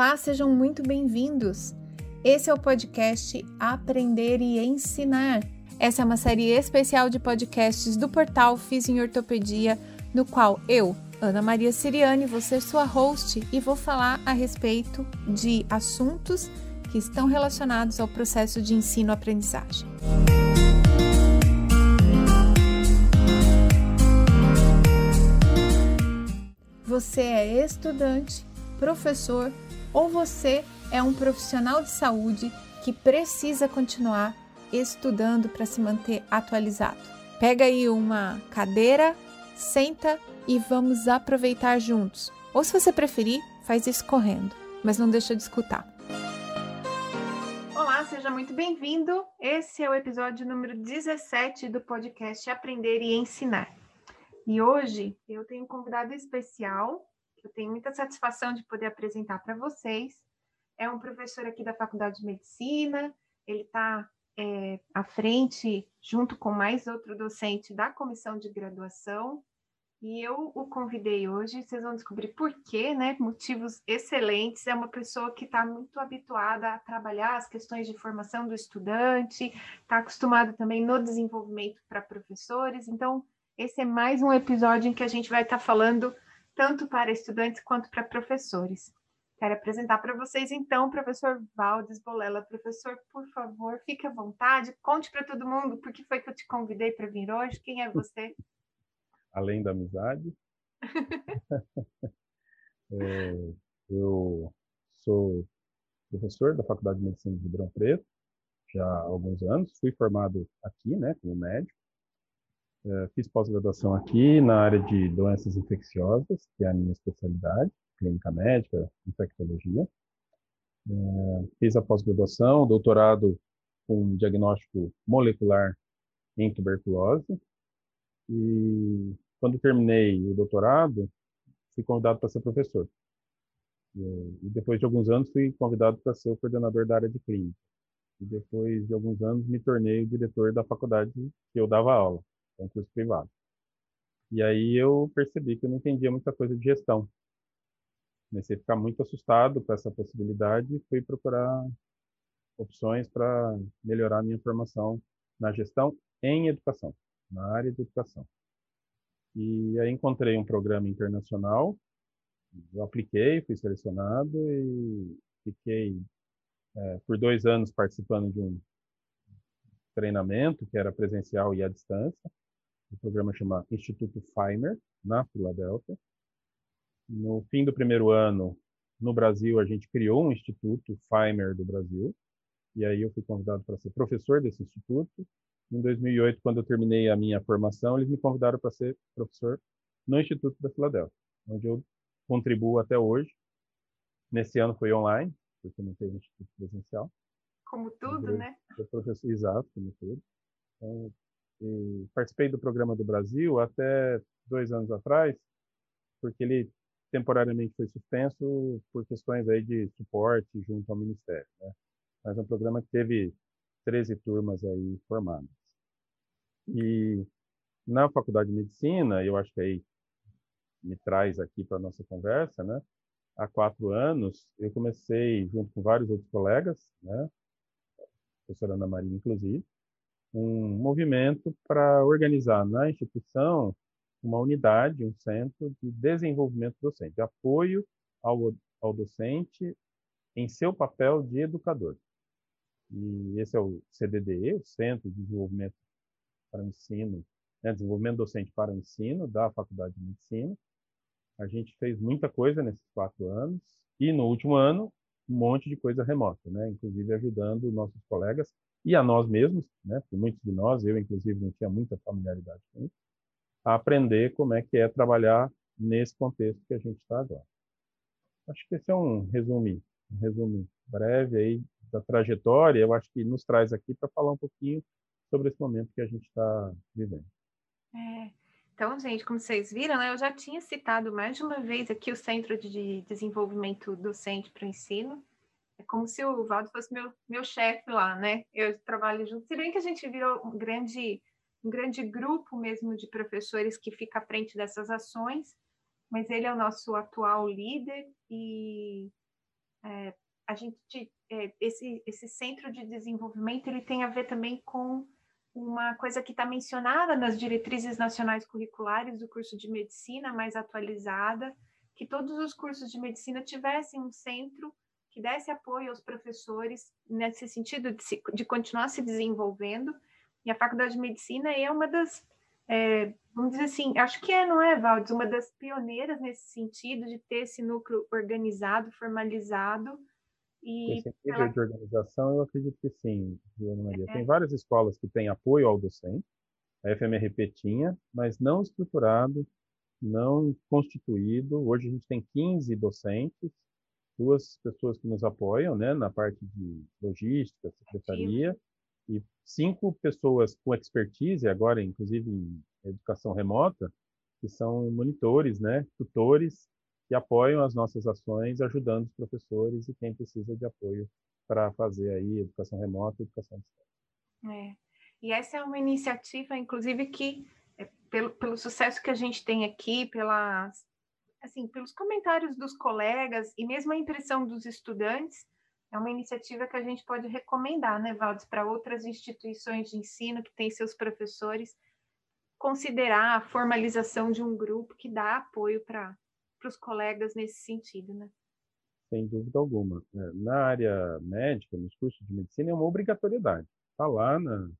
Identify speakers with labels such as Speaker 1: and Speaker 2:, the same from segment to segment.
Speaker 1: Olá, sejam muito bem-vindos. Esse é o podcast Aprender e Ensinar. Essa é uma série especial de podcasts do portal Fiz em Ortopedia, no qual eu, Ana Maria Siriane, vou ser sua host e vou falar a respeito de assuntos que estão relacionados ao processo de ensino-aprendizagem. Você é estudante, professor ou você é um profissional de saúde que precisa continuar estudando para se manter atualizado. Pega aí uma cadeira, senta e vamos aproveitar juntos. Ou se você preferir, faz isso correndo, mas não deixa de escutar. Olá, seja muito bem-vindo. Esse é o episódio número 17 do podcast Aprender e Ensinar. E hoje eu tenho um convidado especial, eu tenho muita satisfação de poder apresentar para vocês. É um professor aqui da Faculdade de Medicina, ele está é, à frente, junto com mais outro docente da comissão de graduação, e eu o convidei hoje, vocês vão descobrir por quê, né? Motivos excelentes. É uma pessoa que está muito habituada a trabalhar as questões de formação do estudante, está acostumado também no desenvolvimento para professores. Então, esse é mais um episódio em que a gente vai estar falando tanto para estudantes quanto para professores. Quero apresentar para vocês, então, o professor Valdes Bolela. Professor, por favor, fique à vontade, conte para todo mundo por que foi que eu te convidei para vir hoje, quem é você?
Speaker 2: Além da amizade. é, eu sou professor da Faculdade de Medicina de Ribeirão Preto, já há alguns anos. Fui formado aqui, né, como médico. É, fiz pós-graduação aqui na área de doenças infecciosas, que é a minha especialidade, clínica médica, infectologia. É, fiz a pós-graduação, doutorado com diagnóstico molecular em tuberculose. E quando terminei o doutorado, fui convidado para ser professor. E depois de alguns anos, fui convidado para ser o coordenador da área de clínica. E depois de alguns anos, me tornei o diretor da faculdade que eu dava aula é um curso privado. E aí eu percebi que eu não entendia muita coisa de gestão. Comecei a ficar muito assustado com essa possibilidade e fui procurar opções para melhorar minha formação na gestão em educação, na área de educação. E aí encontrei um programa internacional, eu apliquei, fui selecionado e fiquei é, por dois anos participando de um treinamento que era presencial e à distância. O programa chama Instituto Feimer, na Filadélfia. No fim do primeiro ano, no Brasil, a gente criou um Instituto Feimer do Brasil. E aí eu fui convidado para ser professor desse instituto. Em 2008, quando eu terminei a minha formação, eles me convidaram para ser professor no Instituto da Filadélfia, onde eu contribuo até hoje. Nesse ano foi online, porque não teve instituto presencial.
Speaker 1: Como tudo, eu, né?
Speaker 2: professor, exato, como tudo. Então, e participei do programa do Brasil até dois anos atrás, porque ele temporariamente foi suspenso por questões aí de suporte junto ao Ministério. Né? Mas é um programa que teve 13 turmas aí formadas. E na Faculdade de Medicina, eu acho que aí me traz aqui para nossa conversa, né? Há quatro anos, eu comecei, junto com vários outros colegas, né? A professora Ana Maria, inclusive, um movimento para organizar na instituição uma unidade, um centro de desenvolvimento docente, de apoio ao, ao docente em seu papel de educador. E esse é o CDDE, o Centro de Desenvolvimento para o Ensino, né, Desenvolvimento Docente para o Ensino da Faculdade de Medicina. A gente fez muita coisa nesses quatro anos e no último ano um monte de coisa remota, né, inclusive ajudando nossos colegas e a nós mesmos, né, porque muitos de nós, eu inclusive não tinha muita familiaridade com isso, a aprender como é que é trabalhar nesse contexto que a gente está agora. Acho que esse é um resumo, um resumo breve aí da trajetória, eu acho que nos traz aqui para falar um pouquinho sobre esse momento que a gente está vivendo.
Speaker 1: É, então, gente, como vocês viram, né, eu já tinha citado mais de uma vez aqui o Centro de Desenvolvimento Docente para o Ensino, é como se o Valdo fosse meu, meu chefe lá, né? Eu trabalho junto. Se bem que a gente virou um grande, um grande grupo mesmo de professores que fica à frente dessas ações, mas ele é o nosso atual líder e é, a gente é, esse esse centro de desenvolvimento ele tem a ver também com uma coisa que está mencionada nas diretrizes nacionais curriculares do curso de medicina mais atualizada, que todos os cursos de medicina tivessem um centro que desse apoio aos professores nesse sentido de, se, de continuar se desenvolvendo. E a Faculdade de Medicina é uma das, é, vamos dizer assim, acho que é, não é, Valdes, uma das pioneiras nesse sentido de ter esse núcleo organizado, formalizado,
Speaker 2: e Esse nível ela... de organização, eu acredito que sim, Joana Maria. É. Tem várias escolas que têm apoio ao docente, a FMRP tinha, mas não estruturado, não constituído. Hoje a gente tem 15 docentes, duas pessoas que nos apoiam né, na parte de logística, secretaria, e cinco pessoas com expertise, agora inclusive em educação remota, que são monitores, né, tutores que apoiam as nossas ações, ajudando os professores e quem precisa de apoio para fazer aí educação remota e educação distante.
Speaker 1: É. E essa é uma iniciativa, inclusive, que é, pelo, pelo sucesso que a gente tem aqui, pelas, assim, pelos comentários dos colegas e mesmo a impressão dos estudantes, é uma iniciativa que a gente pode recomendar, né, Valdes, para outras instituições de ensino que têm seus professores, considerar a formalização de um grupo que dá apoio para os colegas nesse sentido, né?
Speaker 2: Sem dúvida alguma. É, na área médica, nos cursos de medicina, é uma obrigatoriedade. Está lá na,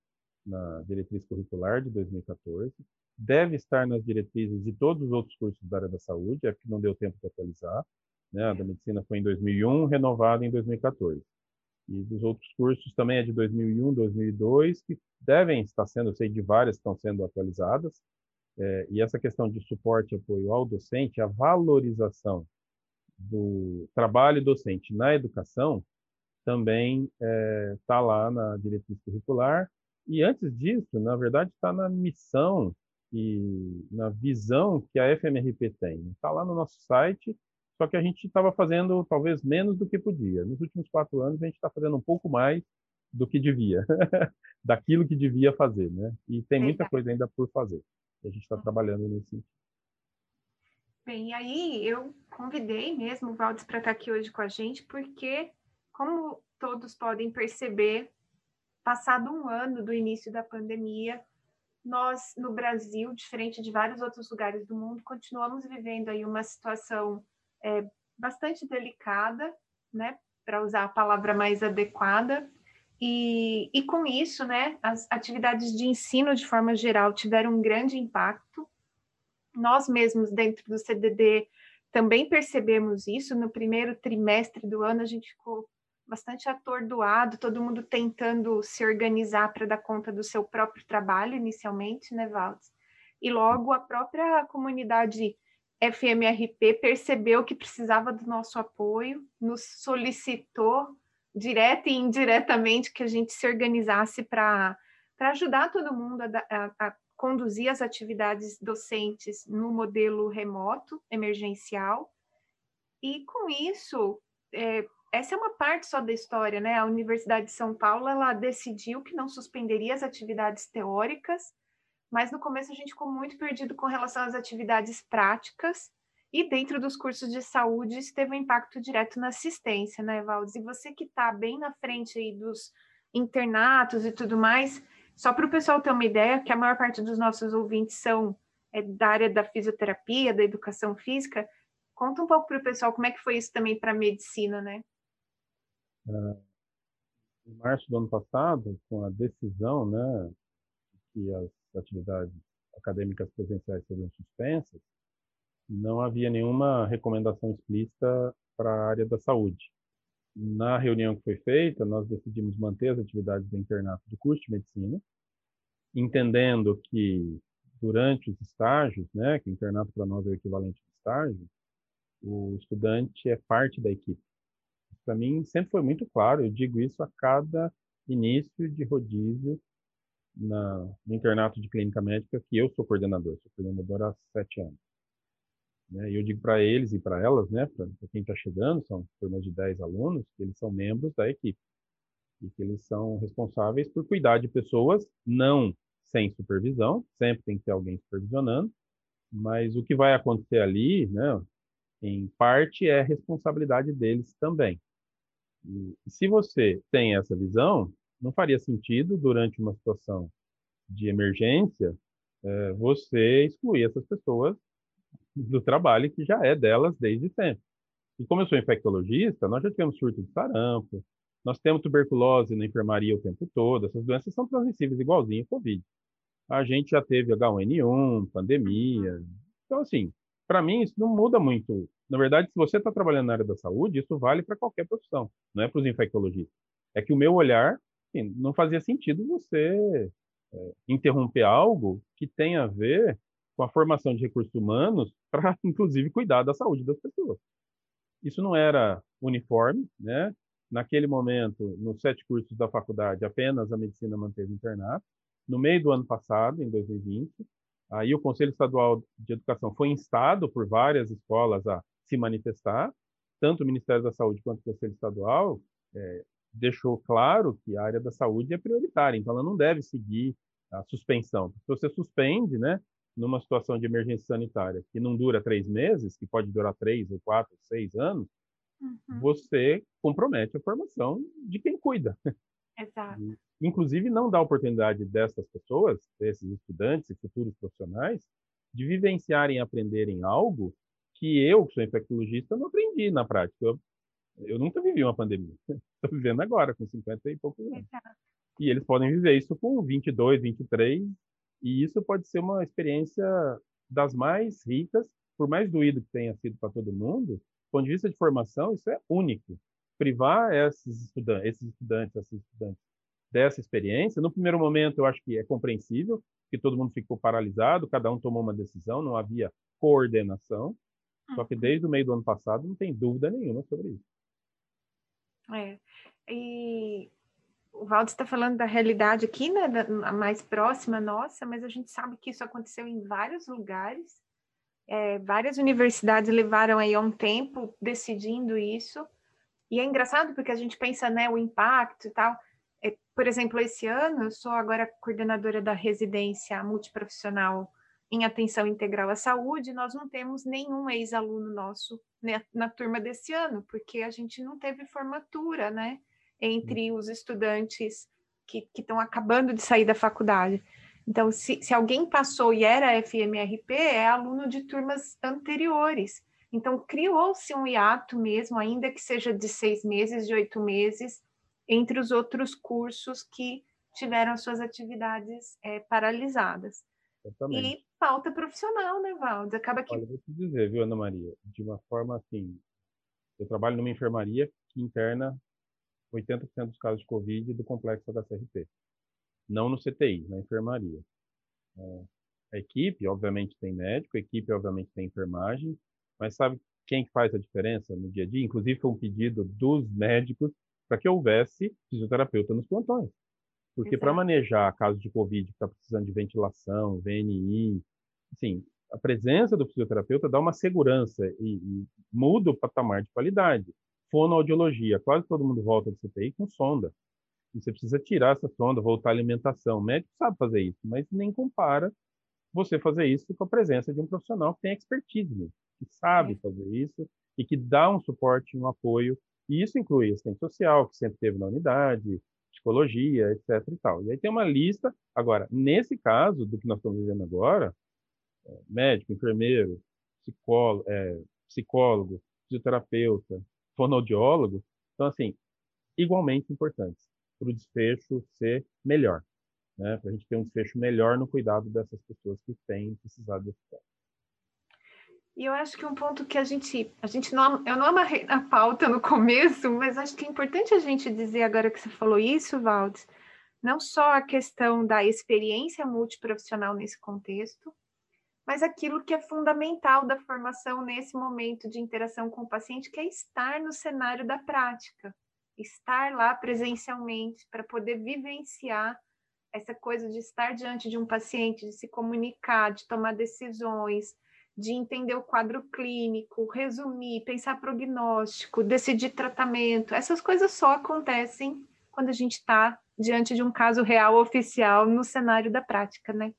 Speaker 2: na diretriz curricular de 2014, deve estar nas diretrizes de todos os outros cursos da área da saúde, é que não deu tempo de atualizar. Né? A da medicina foi em 2001, renovada em 2014. E dos outros cursos também é de 2001, 2002, que devem estar sendo, eu sei de várias que estão sendo atualizadas, é, e essa questão de suporte e apoio ao docente, a valorização do trabalho docente na educação também está é, tá lá na diretriz curricular. E antes disso, na verdade, está na missão e na visão que a FMRP tem. Está lá no nosso site, só que a gente estava fazendo talvez menos do que podia. Nos últimos quatro anos, a gente está fazendo um pouco mais do que devia, daquilo que devia fazer, né? E tem muita coisa ainda por fazer. A gente está trabalhando nesse sentido.
Speaker 1: Bem, aí eu convidei mesmo o Valdes para estar tá aqui hoje com a gente, porque, como todos podem perceber, passado um ano do início da pandemia, nós, no Brasil, diferente de vários outros lugares do mundo, continuamos vivendo aí uma situação é, bastante delicada, né, para usar a palavra mais adequada, e, e com isso, né, as atividades de ensino de forma geral tiveram um grande impacto. Nós mesmos, dentro do CDD, também percebemos isso. No primeiro trimestre do ano, a gente ficou bastante atordoado, todo mundo tentando se organizar para dar conta do seu próprio trabalho, inicialmente, né, Valdes? E logo a própria comunidade FMRP percebeu que precisava do nosso apoio, nos solicitou direta e indiretamente, que a gente se organizasse para ajudar todo mundo a, a, a, conduzir as atividades docentes no modelo remoto, emergencial. E com isso, é, essa é uma parte só da história, né? A Universidade de São Paulo ela decidiu que não suspenderia as atividades teóricas, mas no começo a gente ficou muito perdido com relação às atividades práticas e dentro dos cursos de saúde, isso teve um impacto direto na assistência, né, Valdes? E você que está bem na frente aí dos internatos e tudo mais, só para o pessoal ter uma ideia, que a maior parte dos nossos ouvintes são é, da área da fisioterapia, da educação física, conta um pouco para o pessoal como é que foi isso também para a medicina, né?
Speaker 2: Em março do ano passado, com a decisão, né, que as atividades acadêmicas presenciais seriam suspensas, não havia nenhuma recomendação explícita para a área da saúde. Na reunião que foi feita, nós decidimos manter as atividades do internato do curso de medicina, entendendo que durante os estágios, né, que o internato para nós é o equivalente ao estágio, o estudante é parte da equipe. Para mim sempre foi muito claro, eu digo isso a cada início de rodízio na, no internato de clínica médica que eu sou coordenador, sou coordenador há sete anos. Né? E eu digo para eles e para elas, né, para quem está chegando, são turmas de 10 alunos, que eles são membros da equipe e que eles são responsáveis por cuidar de pessoas, não sem supervisão, sempre tem que ter alguém supervisionando, mas o que vai acontecer ali, né, em parte é responsabilidade deles também. E, se você tem essa visão, não faria sentido, durante uma situação de emergência, é, você excluir essas pessoas do trabalho que já é delas desde sempre. E como eu sou infectologista, nós já tivemos surto de sarampo, nós temos tuberculose na enfermaria o tempo todo, essas doenças são transmissíveis igualzinho ao Covid. A gente já teve H1N1, pandemia. Então, assim, para mim isso não muda muito. Na verdade, se você está trabalhando na área da saúde, isso vale para qualquer profissão, não é para os infectologistas. É que o meu olhar, assim, não fazia sentido você é, interromper algo que tem a ver com a formação de recursos humanos para, inclusive, cuidar da saúde das pessoas. Isso não era uniforme, né? Naquele momento, nos sete cursos da faculdade, apenas a medicina manteve internato. No meio do ano passado, em 2020, aí o Conselho Estadual de Educação foi instado por várias escolas a se manifestar, tanto o Ministério da Saúde quanto o Conselho Estadual é, deixou claro que a área da saúde é prioritária, então ela não deve seguir a suspensão. Se você suspende, né, numa situação de emergência sanitária que não dura três meses, que pode durar três ou quatro, seis anos, uhum. você compromete a formação de quem cuida.
Speaker 1: Exato.
Speaker 2: Inclusive, não dá oportunidade dessas pessoas, desses estudantes e futuros profissionais, de vivenciarem e aprenderem algo que eu, que sou infectologista, não aprendi na prática. Eu, eu nunca vivi uma pandemia. Estou vivendo agora, com 50 e poucos anos. Exato. E eles podem viver isso com 22, 23, e isso pode ser uma experiência das mais ricas, por mais doído que tenha sido para todo mundo, do ponto de vista de formação, isso é único. Privar esses estudantes, esses estudantes, esses estudantes dessa experiência, no primeiro momento eu acho que é compreensível, que todo mundo ficou paralisado, cada um tomou uma decisão, não havia coordenação. Só que uhum. desde o meio do ano passado não tem dúvida nenhuma sobre isso.
Speaker 1: É. E o Valdo está falando da realidade aqui, né, da, mais próxima nossa, mas a gente sabe que isso aconteceu em vários lugares. É, várias universidades levaram aí um tempo decidindo isso. E é engraçado porque a gente pensa, né, o impacto e tal. É, por exemplo, esse ano eu sou agora coordenadora da residência multiprofissional em atenção integral à saúde. Nós não temos nenhum ex-aluno nosso né, na turma desse ano, porque a gente não teve formatura, né? entre os estudantes que estão acabando de sair da faculdade. Então, se, se alguém passou e era FMRP, é aluno de turmas anteriores. Então, criou-se um hiato mesmo, ainda que seja de seis meses, de oito meses, entre os outros cursos que tiveram suas atividades é, paralisadas. E falta profissional, né, Valdes? Acaba que.
Speaker 2: Olha, vou te dizer, viu, Ana Maria? De uma forma assim, eu trabalho numa enfermaria que interna 80% dos casos de Covid do complexo HCRP. Não no CTI, na enfermaria. É, a equipe, obviamente, tem médico, a equipe, obviamente, tem enfermagem, mas sabe quem faz a diferença no dia a dia? Inclusive, foi um pedido dos médicos para que houvesse fisioterapeuta nos plantões. Porque para manejar casos de Covid que está precisando de ventilação, VNI, assim, a presença do fisioterapeuta dá uma segurança e, e muda o patamar de qualidade fonoaudiologia. Quase todo mundo volta do CTI com sonda. E você precisa tirar essa sonda, voltar à alimentação. O médico sabe fazer isso, mas nem compara você fazer isso com a presença de um profissional que tem expertise, que sabe fazer isso e que dá um suporte, um apoio. E isso inclui assistente social, que sempre teve na unidade, psicologia, etc. E, tal. e aí tem uma lista. Agora, nesse caso do que nós estamos vivendo agora, é, médico, enfermeiro, psicólogo, é, psicólogo fisioterapeuta, fonoaudiólogo. Então, assim, igualmente importantes para o desfecho ser melhor, né? Para a gente ter um desfecho melhor no cuidado dessas pessoas que têm precisado desse tempo.
Speaker 1: E eu acho que um ponto que a gente, a gente não, eu não amarrei na pauta no começo, mas acho que é importante a gente dizer agora que você falou isso, Valdes, não só a questão da experiência multiprofissional nesse contexto, mas aquilo que é fundamental da formação nesse momento de interação com o paciente, que é estar no cenário da prática, estar lá presencialmente para poder vivenciar essa coisa de estar diante de um paciente, de se comunicar, de tomar decisões, de entender o quadro clínico, resumir, pensar prognóstico, decidir tratamento. Essas coisas só acontecem quando a gente está diante de um caso real oficial no cenário da prática, né?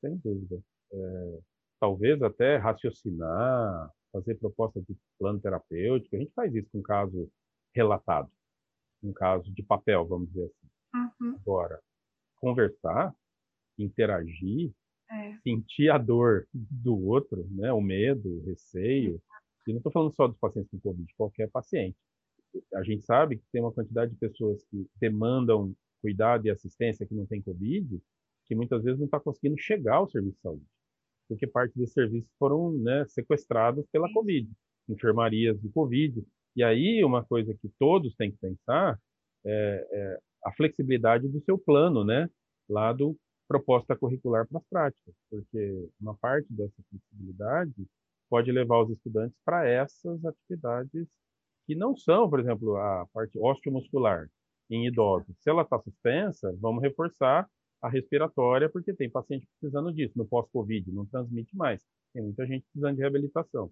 Speaker 2: Sem dúvida é, talvez até raciocinar, fazer proposta de plano terapêutico. A gente faz isso com caso relatado, um caso de papel, vamos dizer assim. Uhum. Agora, conversar, interagir, é. sentir a dor do outro, né? o medo, o receio. E não estou falando só dos pacientes com Covid, qualquer paciente. A gente sabe que tem uma quantidade de pessoas que demandam cuidado e assistência que não tem Covid, que muitas vezes não está conseguindo chegar ao serviço de saúde, porque parte desses serviços foram né, sequestrados pela Covid, enfermarias de Covid. E aí, uma coisa que todos têm que pensar é, é a flexibilidade do seu plano, né? Lá do proposta curricular para as práticas, porque uma parte dessa flexibilidade pode levar os estudantes para essas atividades que não são, por exemplo, a parte osteomuscular em idosos. Se ela está suspensa, vamos reforçar a respiratória, porque tem paciente precisando disso. No pós-Covid, não transmite mais. Tem muita gente precisando de reabilitação.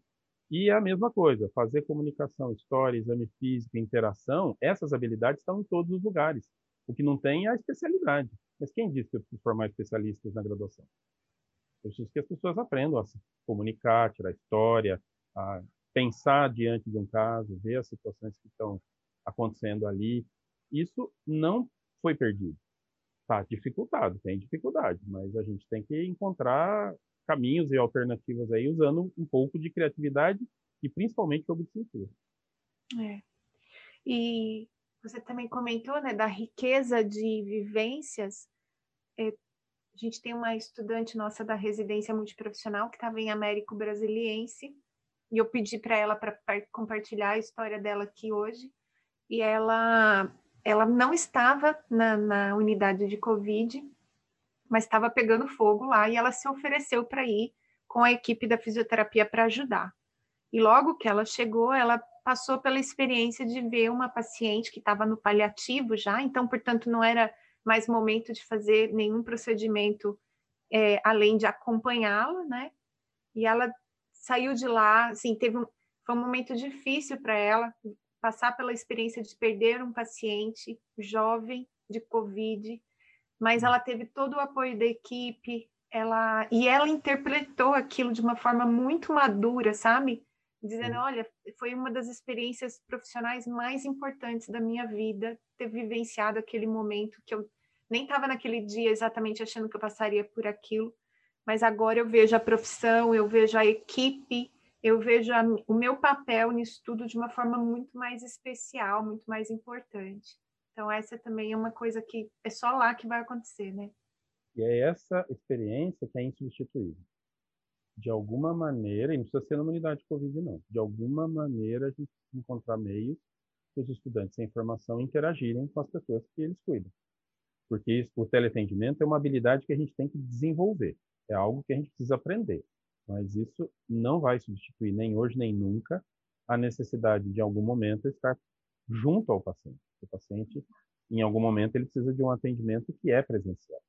Speaker 2: E é a mesma coisa, fazer comunicação, história, exame físico, interação, essas habilidades estão em todos os lugares. O que não tem é a especialidade. Mas quem disse que eu preciso formar especialistas na graduação? Eu preciso que as pessoas aprendam a se comunicar, tirar história, a pensar diante de um caso, ver as situações que estão acontecendo ali. Isso não foi perdido. Está dificultado, tem dificuldade, mas a gente tem que encontrar caminhos e alternativas aí usando um pouco de criatividade e principalmente jogo de cintura.
Speaker 1: É. E você também comentou, né, da riqueza de vivências. É, a gente tem uma estudante nossa da residência multiprofissional que estava em Américo Brasiliense e eu pedi para ela para compartilhar a história dela aqui hoje. E ela ela não estava na, na unidade de Covid, mas estava pegando fogo lá e ela se ofereceu para ir com a equipe da fisioterapia para ajudar. E logo que ela chegou, ela passou pela experiência de ver uma paciente que estava no paliativo já, então, portanto, não era mais momento de fazer nenhum procedimento é, além de acompanhá-la, né? E ela saiu de lá, assim, teve um, foi um momento difícil para ela, passar pela experiência de perder um paciente jovem de Covid, mas ela teve todo o apoio da equipe, ela e ela interpretou aquilo de uma forma muito madura, sabe? Dizendo, olha, foi uma das experiências profissionais mais importantes da minha vida, ter vivenciado aquele momento que eu nem estava naquele dia exatamente achando que eu passaria por aquilo, mas agora eu vejo a profissão, eu vejo a equipe eu vejo a, o meu papel nisso tudo de uma forma muito mais especial, muito mais importante. Então, essa também é uma coisa que é só lá que vai acontecer, né?
Speaker 2: E é essa experiência que é insubstituível. De alguma maneira, e não precisa ser numa unidade de Covid, não. De alguma maneira, a gente encontrar meios para os estudantes sem formação interagirem com as pessoas que eles cuidam. Porque isso, o teleatendimento é uma habilidade que a gente tem que desenvolver. É algo que a gente precisa aprender. Mas isso não vai substituir nem hoje nem nunca a necessidade de em algum momento estar junto ao paciente. O paciente, em algum momento, ele precisa de um atendimento que é presencial.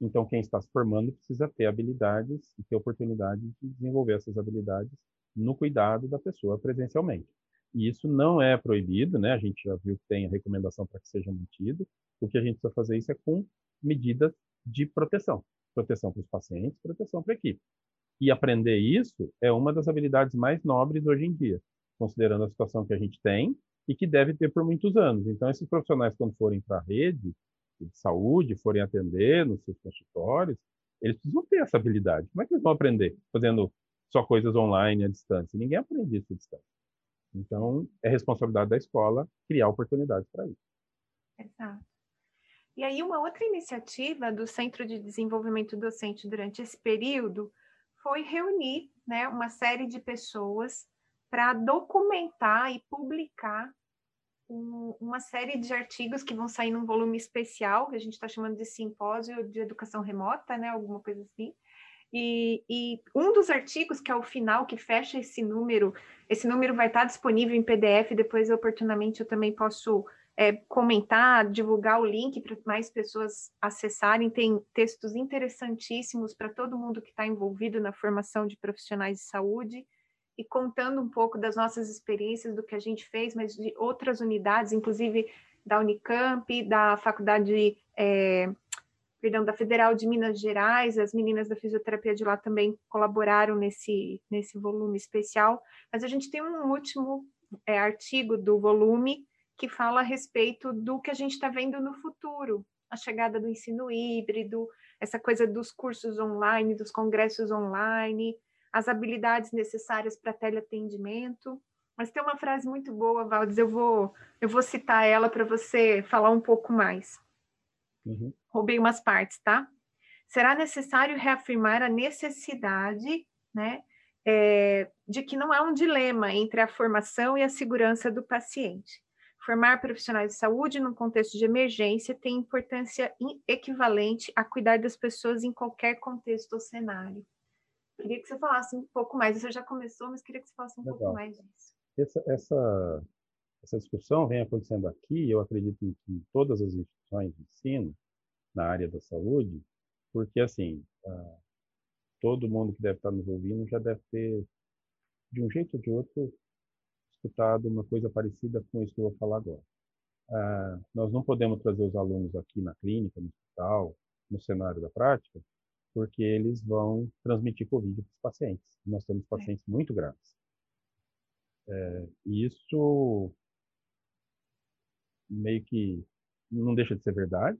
Speaker 2: Então, quem está se formando precisa ter habilidades e ter oportunidade de desenvolver essas habilidades no cuidado da pessoa presencialmente. E isso não é proibido, né? A gente já viu que tem a recomendação para que seja mantido. O que a gente precisa fazer isso é com medidas de proteção. Proteção para os pacientes, proteção para a equipe. E aprender isso é uma das habilidades mais nobres hoje em dia, considerando a situação que a gente tem e que deve ter por muitos anos. Então, esses profissionais, quando forem para a rede de saúde, forem atender nos seus consultórios, eles precisam ter essa habilidade. Como é que eles vão aprender fazendo só coisas online à distância? Ninguém aprende isso à distância. Então, é responsabilidade da escola criar oportunidades para isso.
Speaker 1: Exato. E aí, uma outra iniciativa do Centro de Desenvolvimento Docente durante esse período foi reunir né, uma série de pessoas para documentar e publicar um, uma série de artigos que vão sair num volume especial, que a gente está chamando de simpósio de educação remota, né, alguma coisa assim. E, e, um dos artigos, que é o final, que fecha esse número, esse número vai estar disponível em PDF, depois oportunamente eu também posso é, comentar, divulgar o link para mais pessoas acessarem. Tem textos interessantíssimos para todo mundo que está envolvido na formação de profissionais de saúde e contando um pouco das nossas experiências, do que a gente fez, mas de outras unidades, inclusive da Unicamp, da Faculdade, é, perdão, da Federal de Minas Gerais, as meninas da fisioterapia de lá também colaboraram nesse, nesse volume especial. Mas a gente tem um último é, artigo do volume que fala a respeito do que a gente está vendo no futuro, a chegada do ensino híbrido, essa coisa dos cursos online, dos congressos online, as habilidades necessárias para teleatendimento. Mas tem uma frase muito boa, Valdes, eu vou, eu vou citar ela para você falar um pouco mais. Uhum. Roubei umas partes, tá? Será necessário reafirmar a necessidade, né, é, de que não há um dilema entre a formação e a segurança do paciente. Formar profissionais de saúde num contexto de emergência tem importância equivalente a cuidar das pessoas em qualquer contexto ou cenário. Queria que você falasse um pouco mais. Você já começou, mas queria que você falasse um Legal. pouco mais disso.
Speaker 2: Essa, essa, essa discussão vem acontecendo aqui, eu acredito em, em todas as instituições de ensino, na área da saúde, porque, assim, uh, todo mundo que deve estar nos ouvindo já deve ter, de um jeito ou de outro, escutado uma coisa parecida com isso que eu vou falar agora. Uh, nós não podemos trazer os alunos aqui na clínica, no hospital, no cenário da prática, porque eles vão transmitir Covid para os pacientes. Nós temos pacientes muito graves. É, isso meio que não deixa de ser verdade,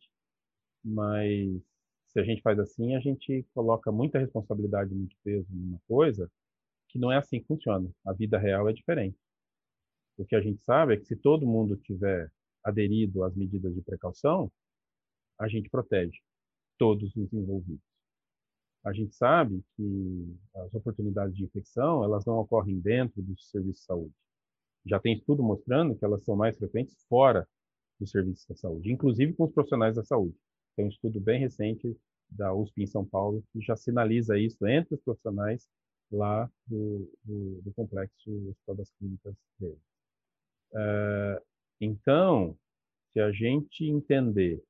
Speaker 2: mas se a gente faz assim, a gente coloca muita responsabilidade, muito peso numa coisa que não é assim que funciona. A vida real é diferente. O que a gente sabe é que se todo mundo tiver aderido às medidas de precaução, a gente protege todos os envolvidos. A gente sabe que as oportunidades de infecção, elas não ocorrem dentro do serviço de saúde. Já tem estudo mostrando que elas são mais frequentes fora do serviço da saúde, inclusive com os profissionais da saúde. Tem um estudo bem recente da USP em São Paulo que já sinaliza isso entre os profissionais lá do, do, do complexo Hospital das Clínicas dele. Uh, então, se a gente entender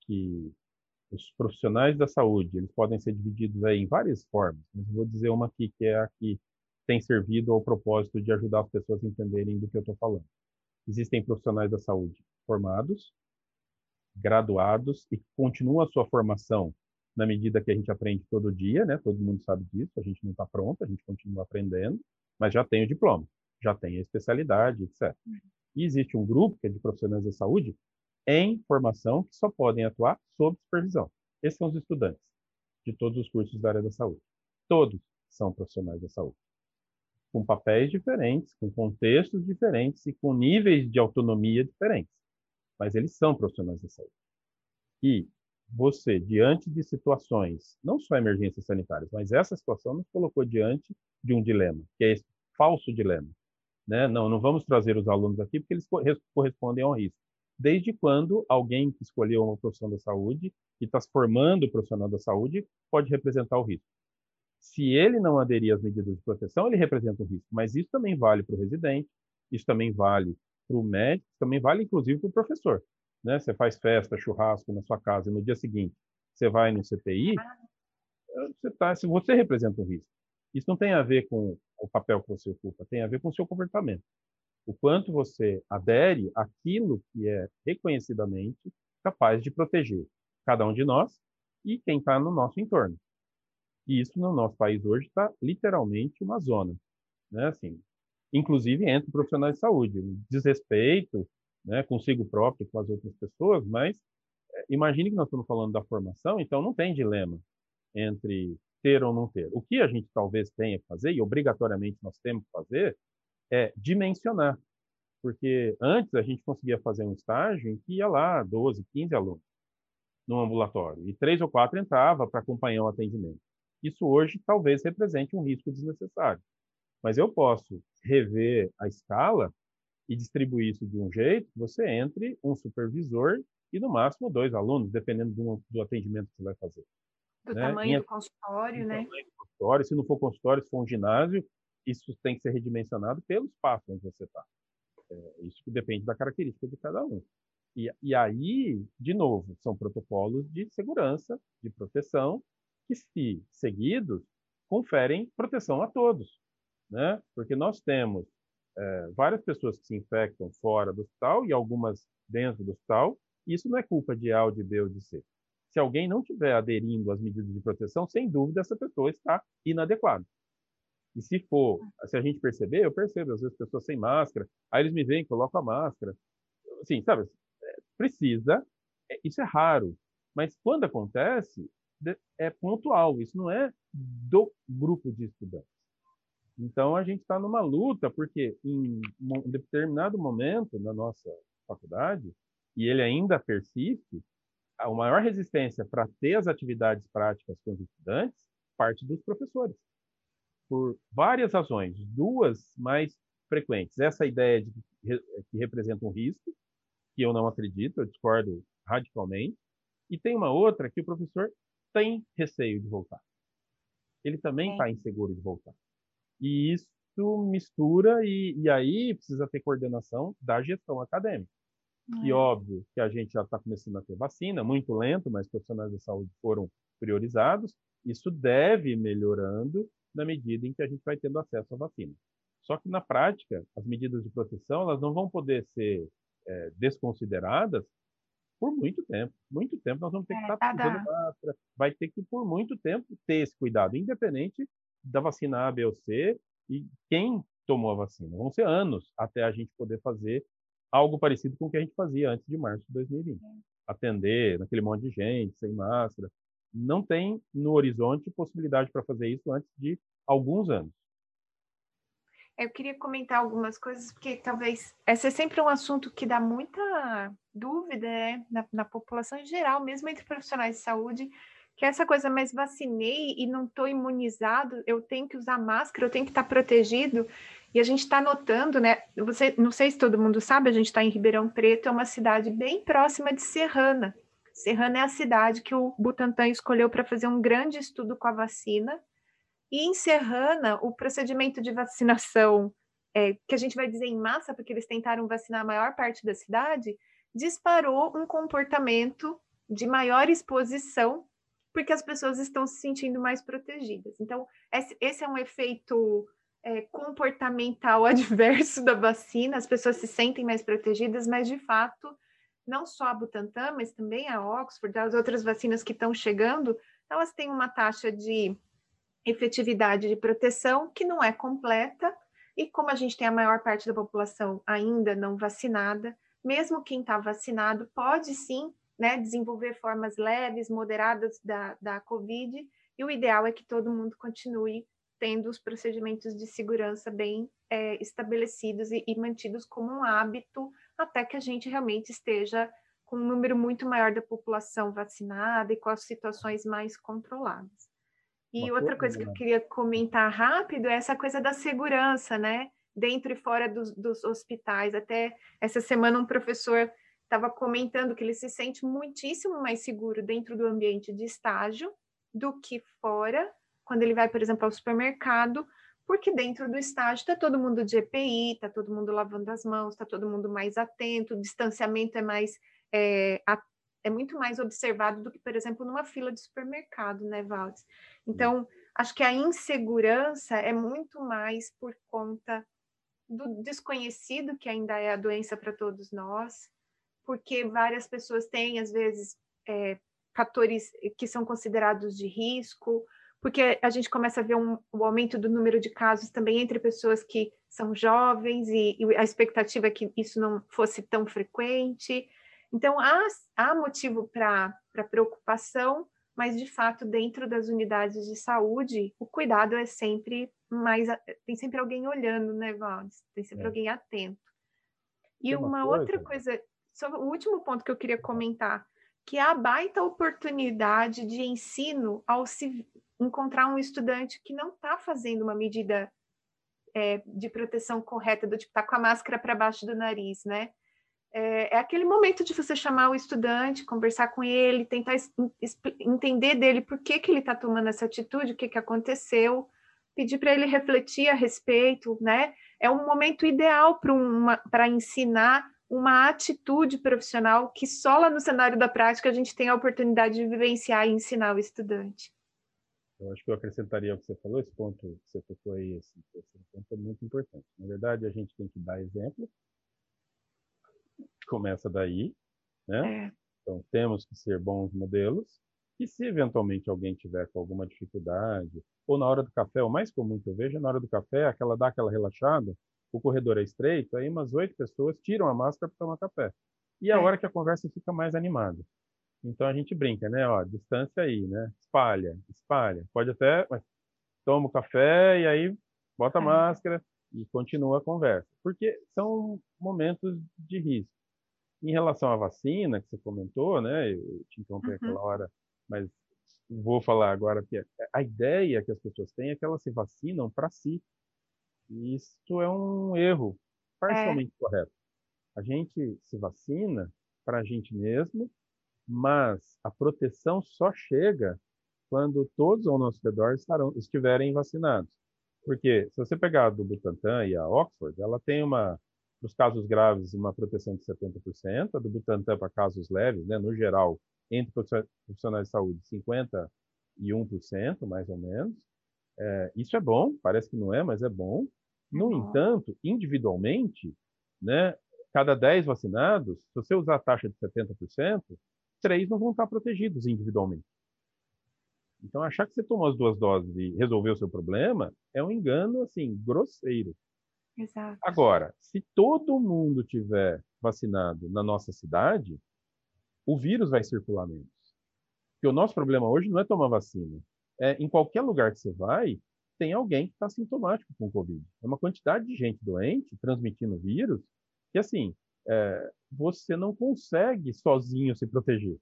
Speaker 2: que os profissionais da saúde eles podem ser divididos aí em várias formas, mas vou dizer uma aqui que é a que tem servido ao propósito de ajudar as pessoas a entenderem do que eu estou falando. Existem profissionais da saúde formados, graduados e que continuam a sua formação na medida que a gente aprende todo dia, né? Todo mundo sabe disso, a gente não está pronto, a gente continua aprendendo, mas já tem o diploma, já tem a especialidade, etc. E existe um grupo que é de profissionais da saúde em formação que só podem atuar sob supervisão. Esses são os estudantes de todos os cursos da área da saúde. Todos são profissionais da saúde. Com papéis diferentes, com contextos diferentes e com níveis de autonomia diferentes. Mas eles são profissionais da saúde. E você, diante de situações, não só emergências sanitárias, mas essa situação nos colocou diante de um dilema, que é esse falso dilema. Né? Não, não vamos trazer os alunos aqui porque eles correspondem ao risco desde quando alguém que escolheu uma profissão da saúde e está se formando profissional da saúde pode representar o risco. Se ele não aderir às medidas de proteção, ele representa o risco, mas isso também vale para o residente, isso também vale para o médico, também vale inclusive para o professor. Né? Você faz festa, churrasco na sua casa e no dia seguinte você vai no CTI, você, tá, se você representa o risco. Isso não tem a ver com o papel que você ocupa, tem a ver com o seu comportamento o quanto você adere àquilo que é reconhecidamente capaz de proteger cada um de nós e quem está no nosso entorno. E isso no nosso país hoje está literalmente uma zona, né? Assim, inclusive entre profissionais de saúde, desrespeito, né, consigo próprio com as outras pessoas, mas é, imagine que nós estamos falando da formação, então não tem dilema entre ter ou não ter. O que a gente talvez tenha que fazer, e obrigatoriamente nós temos que fazer, é dimensionar. Porque antes a gente conseguia fazer um estágio em que ia lá 12, 15 alunos no ambulatório e três ou quatro entrava para acompanhar o atendimento. Isso hoje talvez represente um risco desnecessário. Mas eu posso rever a escala e distribuir isso de um jeito que você entre um supervisor e no máximo dois alunos, dependendo do, do atendimento que você vai fazer.
Speaker 1: Do né? tamanho do consultório, do né? Tamanho do
Speaker 2: consultório. Se não for consultório, se for um ginásio, isso tem que ser redimensionado pelo espaço onde você está. É, isso que depende da característica de cada um. E, e aí, de novo, são protocolos de segurança, de proteção, que, se seguidos, conferem proteção a todos. Né? Porque nós temos é, várias pessoas que se infectam fora do hospital e algumas dentro do hospital, e isso não é culpa de A, ou de B ou de C. Se alguém não estiver aderindo às medidas de proteção, sem dúvida essa pessoa está inadequada. E se for, se a gente perceber, eu percebo, às vezes pessoas sem máscara, aí eles me veem, colocam a máscara. assim, sabe, precisa, é, isso é raro, mas quando acontece, é pontual, isso não é do grupo de estudantes. Então, a gente está numa luta, porque em um determinado momento na nossa faculdade, e ele ainda persiste, a maior resistência para ter as atividades práticas com os estudantes parte dos professores. Por várias razões, duas mais frequentes. Essa ideia de que representa um risco, que eu não acredito, eu discordo radicalmente. E tem uma outra que o professor tem receio de voltar. Ele também está inseguro de voltar. E isso mistura, e, e aí precisa ter coordenação da gestão acadêmica. É. E óbvio que a gente já está começando a ter vacina, muito lento, mas profissionais da saúde foram priorizados. Isso deve ir melhorando na medida em que a gente vai tendo acesso à vacina. Só que na prática, as medidas de proteção elas não vão poder ser é, desconsideradas por muito tempo. Muito tempo nós vamos ter que é, estar tá usando máscara. Vai ter que por muito tempo ter esse cuidado, independente da vacina A, B ou C e quem tomou a vacina. Vão ser anos até a gente poder fazer algo parecido com o que a gente fazia antes de março de 2020. Atender naquele monte de gente, sem máscara. Não tem no horizonte possibilidade para fazer isso antes de alguns anos.
Speaker 1: Eu queria comentar algumas coisas, porque talvez esse é sempre um assunto que dá muita dúvida né, na, na população em geral, mesmo entre profissionais de saúde, que é essa coisa, mas vacinei e não estou imunizado, eu tenho que usar máscara, eu tenho que estar protegido. E a gente está notando, né? Você, não sei se todo mundo sabe, a gente está em Ribeirão Preto, é uma cidade bem próxima de Serrana. Serrana é a cidade que o Butantan escolheu para fazer um grande estudo com a vacina. E em Serrana, o procedimento de vacinação, é, que a gente vai dizer em massa, porque eles tentaram vacinar a maior parte da cidade, disparou um comportamento de maior exposição porque as pessoas estão se sentindo mais protegidas. Então, esse é um efeito é, comportamental adverso da vacina, as pessoas se sentem mais protegidas, mas de fato, não só a Butantan, mas também a Oxford, as outras vacinas que estão chegando, elas têm uma taxa de efetividade de proteção que não é completa, e como a gente tem a maior parte da população ainda não vacinada, mesmo quem está vacinado pode sim né, desenvolver formas leves, moderadas da, da Covid, e o ideal é que todo mundo continue tendo os procedimentos de segurança bem é, estabelecidos e, e, mantidos como um hábito até que a gente realmente esteja com um número muito maior da população vacinada e com as situações mais controladas. E Uma outra coisa que eu queria comentar rápido é essa coisa da segurança, né? Dentro e fora dos, dos hospitais. Até essa semana um professor estava comentando que ele se sente muitíssimo mais seguro dentro do ambiente de estágio do que fora, quando ele vai, por exemplo, ao supermercado, porque dentro do estágio está todo mundo de EPI, está todo mundo lavando as mãos, está todo mundo mais atento, o distanciamento é mais é, é muito mais observado do que, por exemplo, numa fila de supermercado, né, Valdes? Então, acho que a insegurança é muito mais por conta do desconhecido que ainda é a doença para todos nós, porque várias pessoas têm, às vezes, é, fatores que são considerados de risco, porque a gente começa a ver um, o aumento do número de casos também entre pessoas que são jovens e, e a expectativa é que isso não fosse tão frequente. Então, há, há motivo para preocupação, mas de fato, dentro das unidades de saúde, o cuidado é sempre mais. Tem sempre alguém olhando, né, Valdes? Tem sempre é. alguém atento. E uma, uma coisa, outra coisa sobre o último ponto que eu queria comentar, que é a baita oportunidade de ensino ao se encontrar um estudante que não está fazendo uma medida é, de proteção correta, do tipo, tá com a máscara para baixo do nariz, né? É, é, aquele momento de você chamar o estudante, conversar com ele, tentar entender dele por que, que ele está tomando essa atitude, o que, que aconteceu, pedir para ele refletir a respeito, né? É um momento ideal para ensinar uma atitude profissional que só lá no cenário da prática a gente tem a oportunidade de vivenciar e ensinar o estudante.
Speaker 2: Eu acho que eu acrescentaria ao que você falou, esse ponto que você tocou aí, esse, esse ponto é muito importante. Na verdade, a gente tem que dar exemplo, começa daí, né? É. Então, temos que ser bons modelos, e se eventualmente alguém tiver com alguma dificuldade, ou na hora do café, o mais comum que eu vejo é na hora do café, aquela dá aquela relaxada, o corredor é estreito, aí umas oito pessoas tiram a máscara para tomar café. e a é. hora que a conversa fica mais animada. Então a gente brinca, né? Ó, distância aí, né? Espalha, espalha. Pode até, mas toma o café e aí bota a é. máscara e continua a conversa. Porque são momentos de risco. Em relação à vacina que você comentou, né? Eu te interrompi uhum. aquela hora, mas vou falar agora que a ideia que as pessoas têm é que elas se vacinam para si. E isso é um erro parcialmente é. correto. A gente se vacina para a gente mesmo, mas a proteção só chega quando todos ao nosso redor estarão, estiverem vacinados. Porque se você pegar a do Butantan e a Oxford, ela tem uma, para os casos graves, uma proteção de 70%, a do Butantan para casos leves, né, no geral, entre profissionais de saúde, 51%, mais ou menos. É, isso é bom, parece que não é, mas é bom. No uhum. entanto, individualmente, né, cada 10 vacinados, se você usar a taxa de 70%, três não vão estar protegidos individualmente. Então, achar que você tomou as duas doses e resolveu o seu problema é um engano, assim, grosseiro.
Speaker 1: Exato.
Speaker 2: Agora, se todo mundo tiver vacinado na nossa cidade, o vírus vai circular menos. Porque o nosso problema hoje não é tomar vacina. É, em qualquer lugar que você vai, tem alguém que está sintomático com Covid. É uma quantidade de gente doente, transmitindo vírus, que assim, é, você não consegue sozinho se proteger.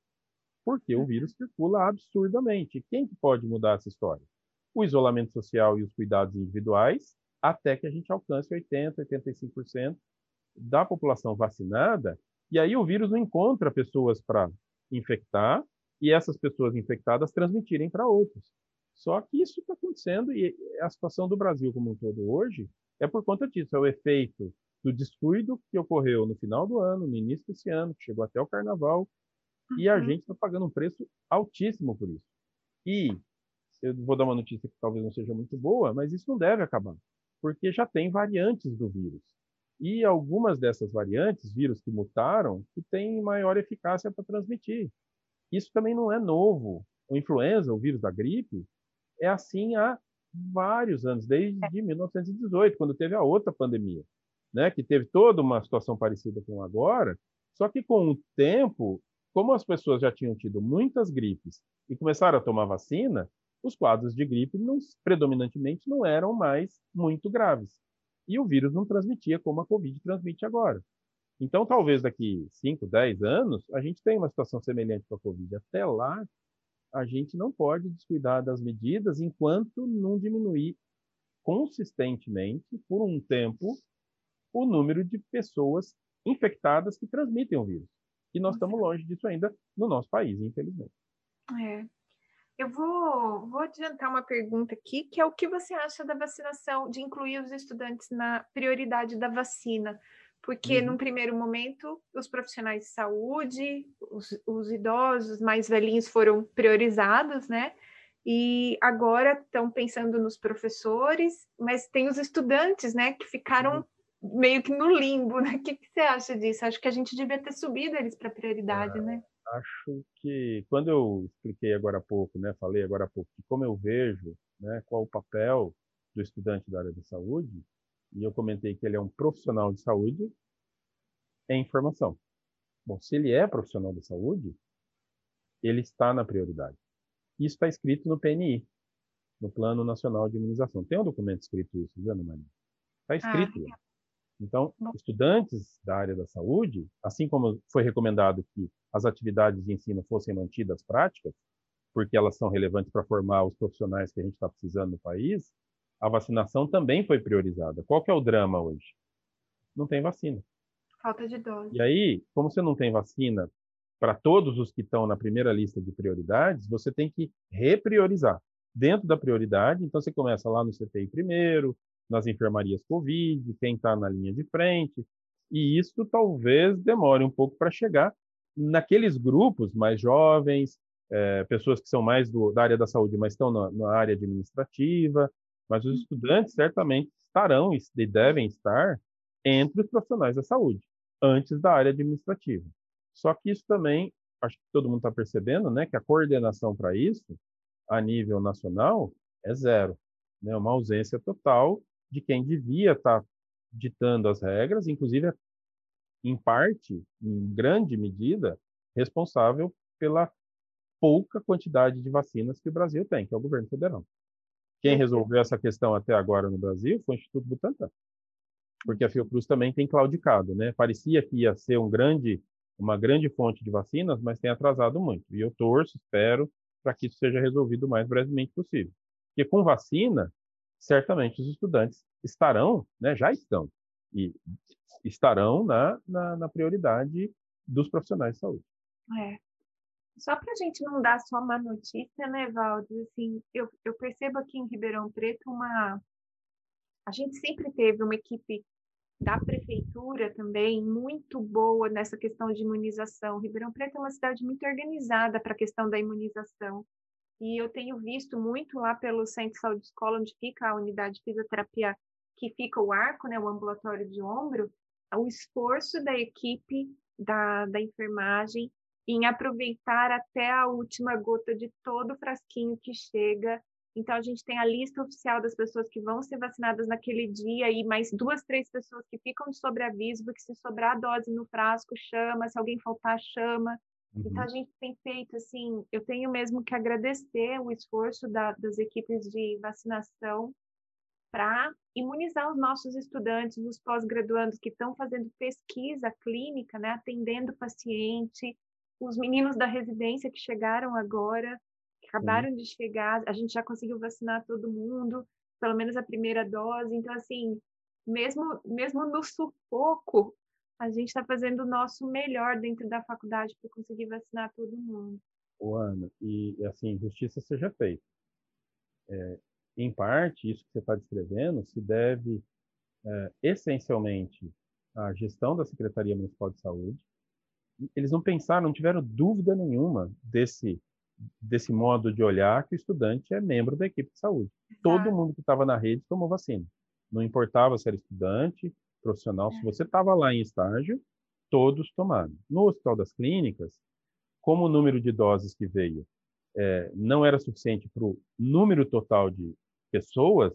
Speaker 2: Porque o uhum. vírus circula absurdamente. Quem que pode mudar essa história? O isolamento social e os cuidados individuais, até que a gente alcance 80%, 85% da população vacinada, e aí o vírus não encontra pessoas para infectar, e essas pessoas infectadas transmitirem para outros. Só que isso está acontecendo e a situação do Brasil como um todo hoje é por conta disso, é o efeito do descuido que ocorreu no final do ano, no início desse ano, que chegou até o carnaval, uhum. e a uhum. gente está pagando um preço altíssimo por isso. E eu vou dar uma notícia que talvez não seja muito boa, mas isso não deve acabar, porque já tem variantes do vírus. E algumas dessas variantes, vírus que mutaram, que têm maior eficácia para transmitir. Isso também não é novo. O influenza, o vírus da gripe, é assim há vários anos, desde 1918, quando teve a outra pandemia, né, que teve toda uma situação parecida com agora, só que com o tempo, como as pessoas já tinham tido muitas gripes e começaram a tomar vacina, os quadros de gripe não, predominantemente não eram mais muito graves. E o vírus não transmitia como a Covid transmite agora. Então, talvez daqui 5, 10 anos, a gente tenha uma situação semelhante com a Covid. Até lá, a gente não pode descuidar das medidas enquanto não diminuir consistentemente, por um tempo, o número de pessoas infectadas que transmitem o vírus. E nós estamos longe disso ainda no nosso país, infelizmente.
Speaker 1: É. Eu vou, vou adiantar uma pergunta aqui, que é o que você acha da vacinação, de incluir os estudantes na prioridade da vacina? porque uhum. num primeiro momento os profissionais de saúde, os, os, idosos mais velhinhos foram priorizados, né? E agora estão pensando nos professores, mas tem os estudantes, né, que ficaram uhum. Meio que no limbo, né? O que, que, você acha disso? Acho que a gente devia ter subido eles para prioridade, é, né?
Speaker 2: Acho que quando eu expliquei agora há pouco, né, falei agora há pouco, de como eu vejo, né, qual o papel do estudante da área de saúde, e eu comentei que ele é um profissional de saúde, é informação. Bom, se ele é profissional de saúde, ele está na prioridade. Isso está escrito no PNI, no Plano Nacional de Imunização. Tem um documento escrito isso, Ana Maria? Está escrito. Ah. Então, estudantes da área da saúde, assim como foi recomendado que as atividades de ensino fossem mantidas práticas, porque elas são relevantes para formar os profissionais que a gente está precisando no país, a vacinação também foi priorizada. Qual que é o drama hoje? Não tem vacina.
Speaker 1: Falta de dose.
Speaker 2: E aí, como você não tem vacina para todos os que estão na primeira lista de prioridades, você tem que repriorizar. Dentro da prioridade, então você começa lá no CTI primeiro, nas enfermarias Covid, quem está na linha de frente, e isso talvez demore um pouco para chegar naqueles grupos mais jovens, é, pessoas que são mais do, da área da saúde, mas estão na, na área administrativa, mas os estudantes certamente estarão e devem estar entre os profissionais da saúde, antes da área administrativa. Só que isso também, acho que todo mundo está percebendo, né, que a coordenação para isso, a nível nacional, é zero. Né, uma ausência total de quem devia estar tá ditando as regras, inclusive em parte, em grande medida, responsável pela pouca quantidade de vacinas que o Brasil tem, que é o governo federal. Quem resolveu essa questão até agora no Brasil foi o Instituto Butantan, porque a Fiocruz também tem claudicado, né? Parecia que ia ser um grande, uma grande fonte de vacinas, mas tem atrasado muito. E eu torço, espero, para que isso seja resolvido o mais brevemente possível. Porque com vacina, certamente os estudantes estarão, né, já estão, e estarão na, na, na prioridade dos profissionais de saúde.
Speaker 1: É. Só para a gente não dar só uma notícia, né, Valdes? Assim, eu, eu percebo aqui em Ribeirão Preto uma. A gente sempre teve uma equipe da prefeitura também muito boa nessa questão de imunização. Ribeirão Preto é uma cidade muito organizada para a questão da imunização. E eu tenho visto muito lá pelo Centro de Saúde Escola, onde fica a unidade de fisioterapia, que fica o arco, né, o ambulatório de ombro, o esforço da equipe da, da enfermagem em aproveitar até a última gota de todo o frasquinho que chega. Então, a gente tem a lista oficial das pessoas que vão ser vacinadas naquele dia e mais duas, três pessoas que ficam de sobreaviso, porque se sobrar dose no frasco, chama, se alguém faltar, chama. Uhum. Então, a gente tem feito, assim, eu tenho mesmo que agradecer o esforço da, das equipes de vacinação para imunizar os nossos estudantes, os pós-graduandos que estão fazendo pesquisa clínica, né, atendendo paciente, os meninos da residência que chegaram agora, que acabaram uhum. de chegar, a gente já conseguiu vacinar todo mundo, pelo menos a primeira dose. Então, assim, mesmo, mesmo no sufoco, a gente está fazendo o nosso melhor dentro da faculdade para conseguir vacinar todo mundo.
Speaker 2: O Ana, e assim, justiça seja feita. É, em parte, isso que você está descrevendo se deve é, essencialmente à gestão da Secretaria Municipal de Saúde, eles não pensaram, não tiveram dúvida nenhuma desse desse modo de olhar que o estudante é membro da equipe de saúde. Todo mundo que estava na rede tomou vacina. Não importava se era estudante, profissional, é. se você estava lá em estágio, todos tomaram. No Hospital das Clínicas, como o número de doses que veio é, não era suficiente para o número total de pessoas,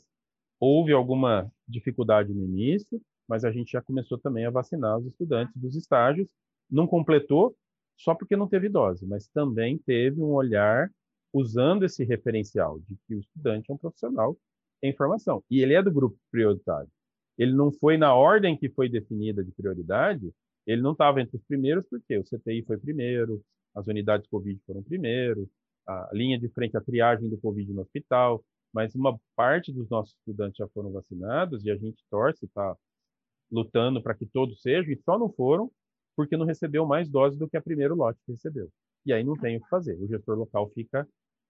Speaker 2: houve alguma dificuldade no início, mas a gente já começou também a vacinar os estudantes dos estágios não completou só porque não teve dose, mas também teve um olhar usando esse referencial de que o estudante é um profissional em formação. E ele é do grupo prioritário. Ele não foi na ordem que foi definida de prioridade, ele não estava entre os primeiros, porque o CTI foi primeiro, as unidades Covid foram primeiro, a linha de frente à triagem do Covid no hospital, mas uma parte dos nossos estudantes já foram vacinados e a gente torce, está lutando para que todos sejam, e só não foram porque não recebeu mais doses do que a primeiro lote que recebeu. E aí não tem o que fazer. O gestor local fica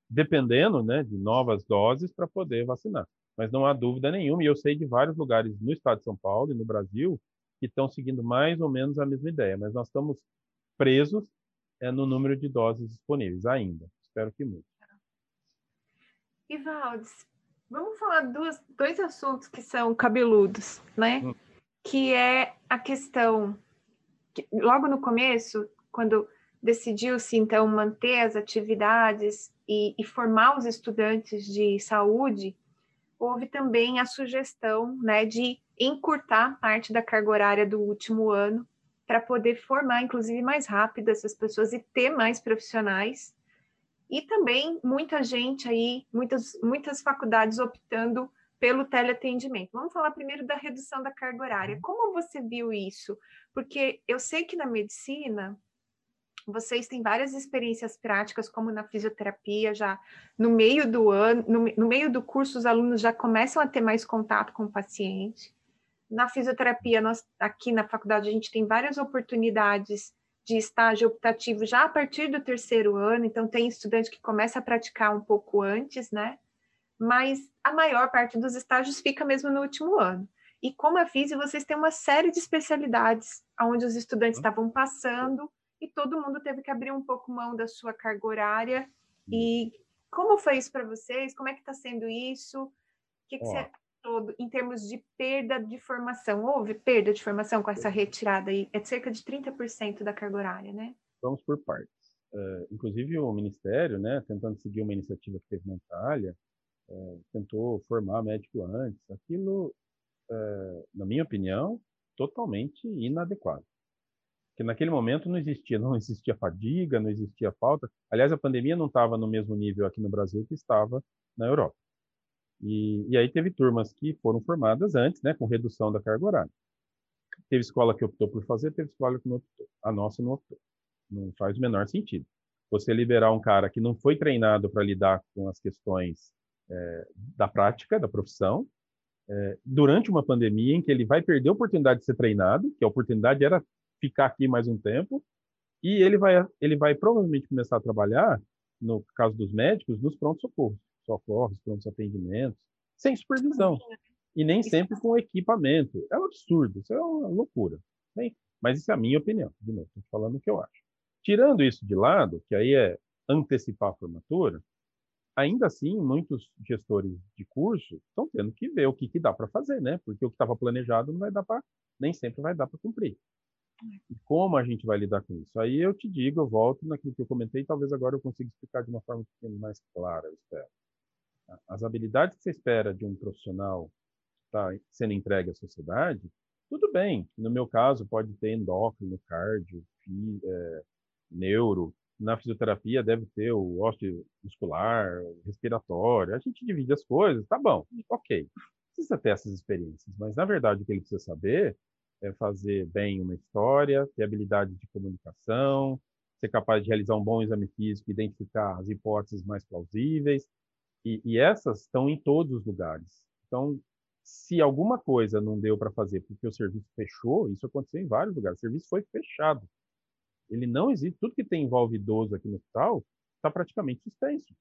Speaker 2: dependendo né, de novas doses para poder vacinar. Mas não há dúvida nenhuma, e eu sei de vários lugares no estado de São Paulo e no Brasil que estão seguindo mais ou menos a mesma ideia, mas nós estamos presos é, no número de doses disponíveis ainda. Espero que mude.
Speaker 1: Ivaldes, vamos falar duas, dois assuntos que são cabeludos, né? Hum. Que é a questão logo no começo, quando decidiu-se então manter as atividades e, e, formar os estudantes de saúde, houve também a sugestão né, de encurtar parte da carga horária do último ano para poder formar, inclusive, mais rápido essas pessoas e ter mais profissionais. E também muita gente aí, muitas, muitas faculdades optando pelo teleatendimento. Vamos falar primeiro da redução da carga horária. Uhum. Como você viu isso? Porque eu sei que na medicina vocês têm várias experiências práticas, como na fisioterapia, já no meio do ano, no, no meio do curso, os alunos já começam a ter mais contato com o paciente. Na fisioterapia, nós aqui na faculdade a gente tem várias oportunidades de estágio optativo já a partir do terceiro ano, então tem estudante que começa a praticar um pouco antes, né? mas a maior parte dos estágios fica mesmo no último ano. E como a FISI, vocês têm uma série de especialidades onde os estudantes uhum. estavam passando e todo mundo teve que abrir um pouco mão da sua carga horária. E como foi isso para vocês? Como é que está sendo isso? O que, que você todo em termos de perda de formação? Houve perda de formação com essa retirada aí? É cerca de 30% da carga horária, né?
Speaker 2: Vamos por partes. Uh, inclusive o Ministério, né, tentando seguir uma iniciativa que teve na Itália, é, tentou formar médico antes. Aquilo, é, na minha opinião, totalmente inadequado. Porque naquele momento não existia, não existia fadiga, não existia falta. Aliás, a pandemia não estava no mesmo nível aqui no Brasil que estava na Europa. E, e aí teve turmas que foram formadas antes, né, com redução da carga horária. Teve escola que optou por fazer, teve escola que não optou. A nossa não optou. Não faz o menor sentido. Você liberar um cara que não foi treinado para lidar com as questões é, da prática, da profissão, é, durante uma pandemia em que ele vai perder a oportunidade de ser treinado, que a oportunidade era ficar aqui mais um tempo, e ele vai, ele vai provavelmente começar a trabalhar, no caso dos médicos, nos prontos-socorros, socorros, prontos atendimentos, sem supervisão. E nem sempre com equipamento. É um absurdo, isso é uma loucura. Bem, mas isso é a minha opinião, de novo, falando o que eu acho. Tirando isso de lado, que aí é antecipar a formatura, ainda assim, muitos gestores de curso estão tendo que ver o que, que dá para fazer, né? Porque o que estava planejado não vai dar para, nem sempre vai dar para cumprir. E como a gente vai lidar com isso? Aí eu te digo, eu volto naquilo que eu comentei, talvez agora eu consiga explicar de uma forma mais clara, eu espero. As habilidades que você espera de um profissional que está sendo entregue à sociedade, tudo bem. No meu caso, pode ter endócrino, cardio, fi, é, neuro, na fisioterapia deve ter o ósseo muscular, respiratório, a gente divide as coisas, tá bom, ok. Precisa ter essas experiências, mas na verdade o que ele precisa saber é fazer bem uma história, ter habilidade de comunicação, ser capaz de realizar um bom exame físico, identificar as hipóteses mais plausíveis, e, e essas estão em todos os lugares. Então, se alguma coisa não deu para fazer porque o serviço fechou, isso aconteceu em vários lugares, o serviço foi fechado. Ele não existe. Tudo que tem envolve idoso aqui no hospital está praticamente suspenso.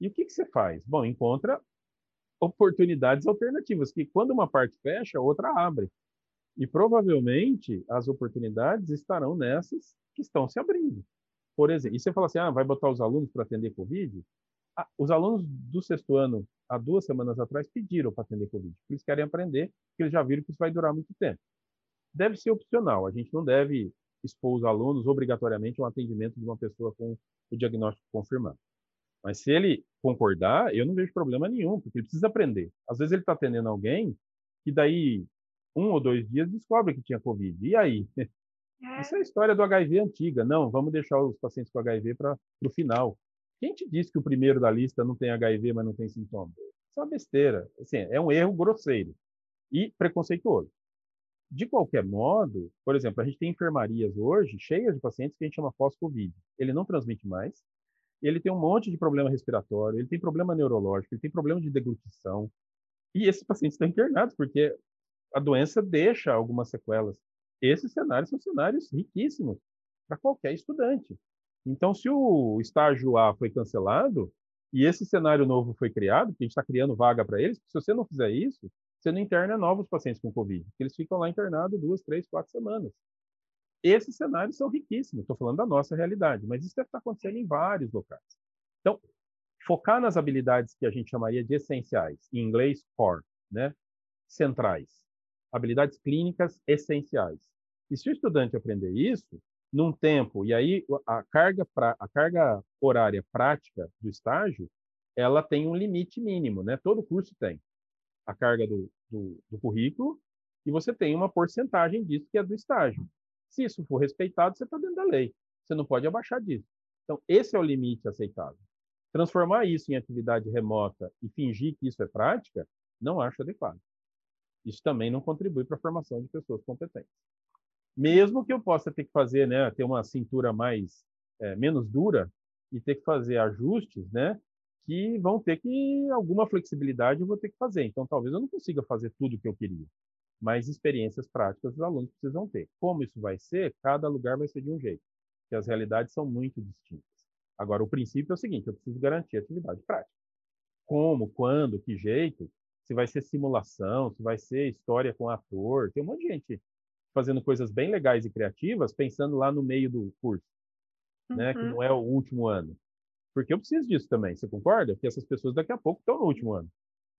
Speaker 2: E o que, que você faz? Bom, encontra oportunidades alternativas, que quando uma parte fecha, a outra abre. E provavelmente as oportunidades estarão nessas que estão se abrindo. Por exemplo, e você fala assim, ah, vai botar os alunos para atender Covid? Ah, os alunos do sexto ano, há duas semanas atrás, pediram para atender Covid. Porque eles querem aprender, porque eles já viram que isso vai durar muito tempo. Deve ser opcional, a gente não deve expor os alunos obrigatoriamente ao atendimento de uma pessoa com o diagnóstico confirmado. Mas se ele concordar, eu não vejo problema nenhum, porque ele precisa aprender. Às vezes ele está atendendo alguém e daí um ou dois dias descobre que tinha Covid. E aí? É. Isso é a história do HIV antiga. Não, vamos deixar os pacientes com HIV para o final. Quem te disse que o primeiro da lista não tem HIV, mas não tem sintoma? Isso é uma besteira. Assim, é um erro grosseiro e preconceituoso. De qualquer modo, por exemplo, a gente tem enfermarias hoje cheias de pacientes que a gente chama pós-Covid. Ele não transmite mais, ele tem um monte de problema respiratório, ele tem problema neurológico, ele tem problema de deglutição. E esses pacientes estão internados porque a doença deixa algumas sequelas. Esses cenários são cenários riquíssimos para qualquer estudante. Então, se o estágio A foi cancelado e esse cenário novo foi criado, porque a gente está criando vaga para eles, se você não fizer isso, você não interna novos pacientes com Covid, porque eles ficam lá internados duas, três, quatro semanas. Esses cenários são riquíssimos, estou falando da nossa realidade, mas isso deve estar acontecendo em vários locais. Então, focar nas habilidades que a gente chamaria de essenciais, em inglês core, né? centrais, habilidades clínicas essenciais. E se o estudante aprender isso, num tempo, e aí a carga, pra, a carga horária prática do estágio, ela tem um limite mínimo, né? Todo curso tem a carga do, do, do currículo e você tem uma porcentagem disso que é do estágio. Se isso for respeitado, você está dentro da lei. Você não pode abaixar disso. Então, esse é o limite aceitável. Transformar isso em atividade remota e fingir que isso é prática, não acho adequado. Isso também não contribui para a formação de pessoas competentes. Mesmo que eu possa ter que fazer, né, ter uma cintura mais é, menos dura e ter que fazer ajustes, né, que vão ter que alguma flexibilidade eu vou ter que fazer. Então, talvez eu não consiga fazer tudo o que eu queria, mas experiências práticas os alunos precisam ter. Como isso vai ser? Cada lugar vai ser de um jeito, porque as realidades são muito distintas. Agora, o princípio é o seguinte: eu preciso garantir atividade prática. Como, quando, que jeito? Se vai ser simulação, se vai ser história com ator, tem um monte de gente fazendo coisas bem legais e criativas, pensando lá no meio do curso, uhum. né? Que uhum. não é o último ano. Porque eu preciso disso também, você concorda? Porque essas pessoas daqui a pouco estão no último ano.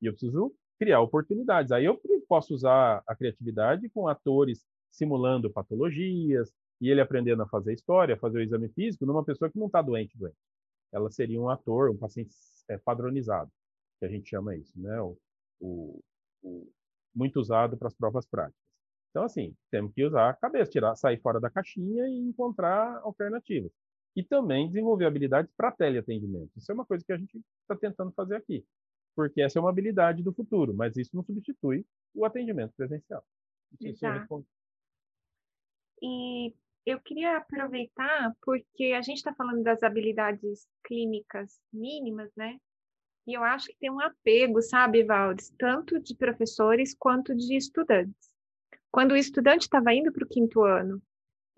Speaker 2: E eu preciso criar oportunidades. Aí eu posso usar a criatividade com atores simulando patologias e ele aprendendo a fazer história, fazer o exame físico numa pessoa que não está doente, doente. Ela seria um ator, um paciente é, padronizado, que a gente chama isso, né? O, o, o muito usado para as provas práticas. Então, assim, temos que usar a cabeça, tirar, sair fora da caixinha e encontrar alternativas. E também desenvolver habilidades para teleatendimento. Isso é uma coisa que a gente está tentando fazer aqui, porque essa é uma habilidade do futuro, mas isso não substitui o atendimento presencial.
Speaker 1: Exato. E eu queria aproveitar, porque a gente está falando das habilidades clínicas mínimas, né? E eu acho que tem um apego, sabe, Valdes, tanto de professores quanto de estudantes. Quando o estudante estava indo para o quinto ano,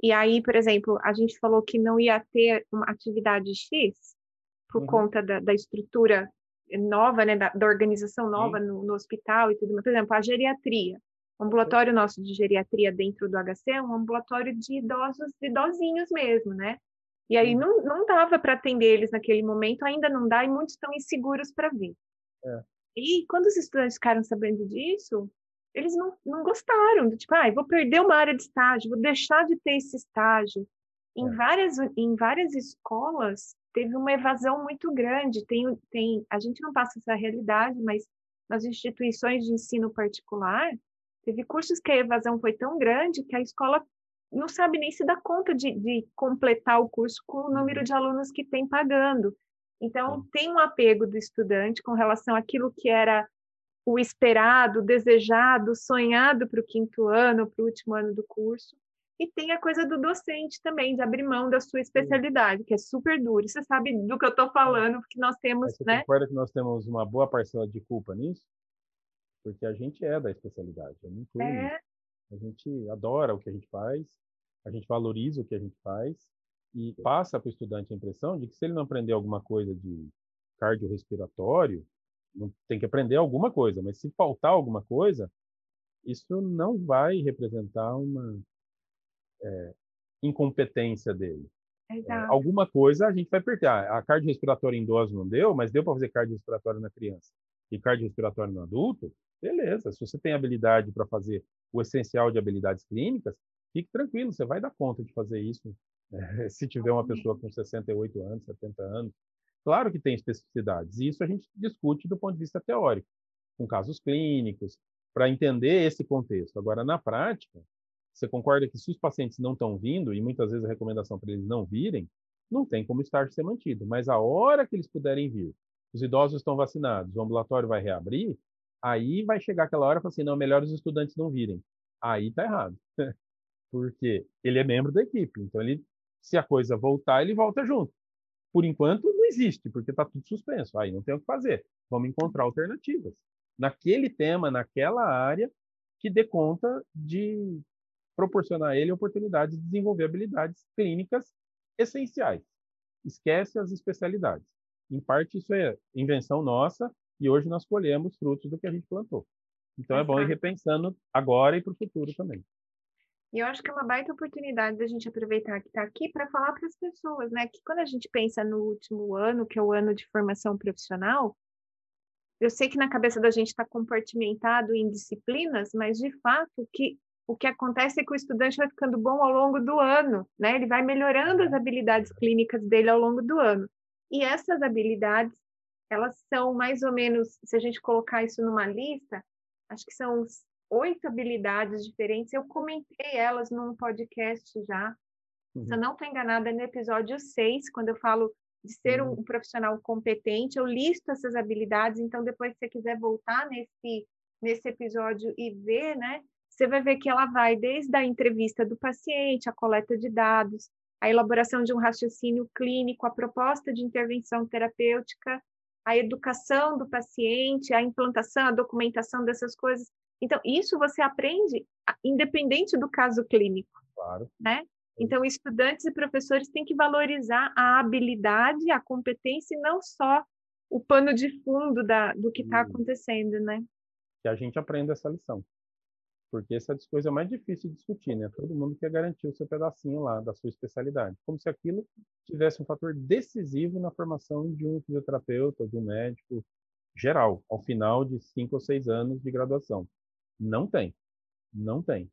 Speaker 1: e aí, por exemplo, a gente falou que não ia ter uma atividade X, por uhum. conta da, da, estrutura nova, né, da, da organização nova no, no, hospital e tudo mais. Por exemplo, a geriatria. O ambulatório nosso de geriatria dentro do HC é um ambulatório de idosos, idosinhos mesmo, né? E aí não, não dava para atender eles naquele momento, ainda não dá, e muitos estão inseguros para vir. É. E quando os estudantes ficaram sabendo disso, eles não, não gostaram, tipo, ah, vou perder uma área de estágio, vou deixar de ter esse estágio. Em, é. várias, em várias escolas, teve uma evasão muito grande. Tem, tem, a gente não passa essa realidade, mas nas instituições de ensino particular, teve cursos que a evasão foi tão grande que a escola não sabe nem se dá conta de, de completar o curso com o número de alunos que tem pagando. Então, tem um apego do estudante com relação àquilo que era o esperado, desejado, sonhado para o quinto ano, para o último ano do curso. E tem a coisa do docente também, de abrir mão da sua especialidade, que é super duro. Você sabe do que eu estou falando, porque nós temos,
Speaker 2: Você
Speaker 1: né?
Speaker 2: concorda que nós temos uma boa parcela de culpa nisso? Porque a gente é da especialidade, é muito é. A gente adora o que a gente faz, a gente valoriza o que a gente faz e passa para o estudante a impressão de que se ele não aprender alguma coisa de cardiorrespiratório, não tem que aprender alguma coisa, mas se faltar alguma coisa, isso não vai representar uma é, incompetência dele. É, alguma coisa a gente vai perder. Ah, a cardiorrespiratória em idoso não deu, mas deu para fazer cardiorrespiratório na criança e cardiorrespiratório no adulto, beleza. Se você tem habilidade para fazer o essencial de habilidades clínicas, fique tranquilo, você vai dar conta de fazer isso. É, se tiver uma pessoa com 68 anos, 70 anos, Claro que tem especificidades, e isso a gente discute do ponto de vista teórico, com casos clínicos, para entender esse contexto. Agora, na prática, você concorda que se os pacientes não estão vindo, e muitas vezes a recomendação para eles não virem, não tem como estar ser mantido. Mas a hora que eles puderem vir, os idosos estão vacinados, o ambulatório vai reabrir, aí vai chegar aquela hora e falar assim, não, melhor os estudantes não virem. Aí está errado. Porque ele é membro da equipe, então ele, se a coisa voltar, ele volta junto por enquanto, não existe, porque está tudo suspenso. Aí não tem o que fazer. Vamos encontrar alternativas. Naquele tema, naquela área, que dê conta de proporcionar a ele oportunidades de desenvolver habilidades clínicas essenciais. Esquece as especialidades. Em parte, isso é invenção nossa e hoje nós colhemos frutos do que a gente plantou. Então, é bom ir repensando agora e para o futuro também.
Speaker 1: E eu acho que é uma baita oportunidade da gente aproveitar que está aqui para falar para as pessoas, né? Que quando a gente pensa no último ano, que é o ano de formação profissional, eu sei que na cabeça da gente está compartimentado em disciplinas, mas de fato que o que acontece é que o estudante vai ficando bom ao longo do ano, né? Ele vai melhorando as habilidades clínicas dele ao longo do ano. E essas habilidades, elas são mais ou menos, se a gente colocar isso numa lista, acho que são oito habilidades diferentes. Eu comentei elas num podcast já. Uhum. Se eu uhum. não estou enganada, é no episódio 6, quando eu falo de ser um, um, profissional competente, eu listo essas habilidades. Então, depois, se você quiser voltar nesse, nesse episódio e ver, né? Você vai ver que ela vai desde a entrevista do paciente, a coleta de dados, a elaboração de um raciocínio clínico, a proposta de intervenção terapêutica, a educação do paciente, a implantação, a documentação dessas coisas. Então, isso você aprende independente do caso clínico.
Speaker 2: Claro.
Speaker 1: Né? Então, estudantes e professores têm que valorizar a habilidade, a competência e não só o pano de fundo da, do que está acontecendo, né?
Speaker 2: Que a gente aprenda essa lição. Porque essa é a coisa mais difícil de discutir, né? Todo mundo quer garantir o seu pedacinho lá da sua especialidade. Como se aquilo tivesse um fator decisivo na formação de um fisioterapeuta, de um médico geral, ao final de cinco ou seis anos de graduação. Não tem. Não tem.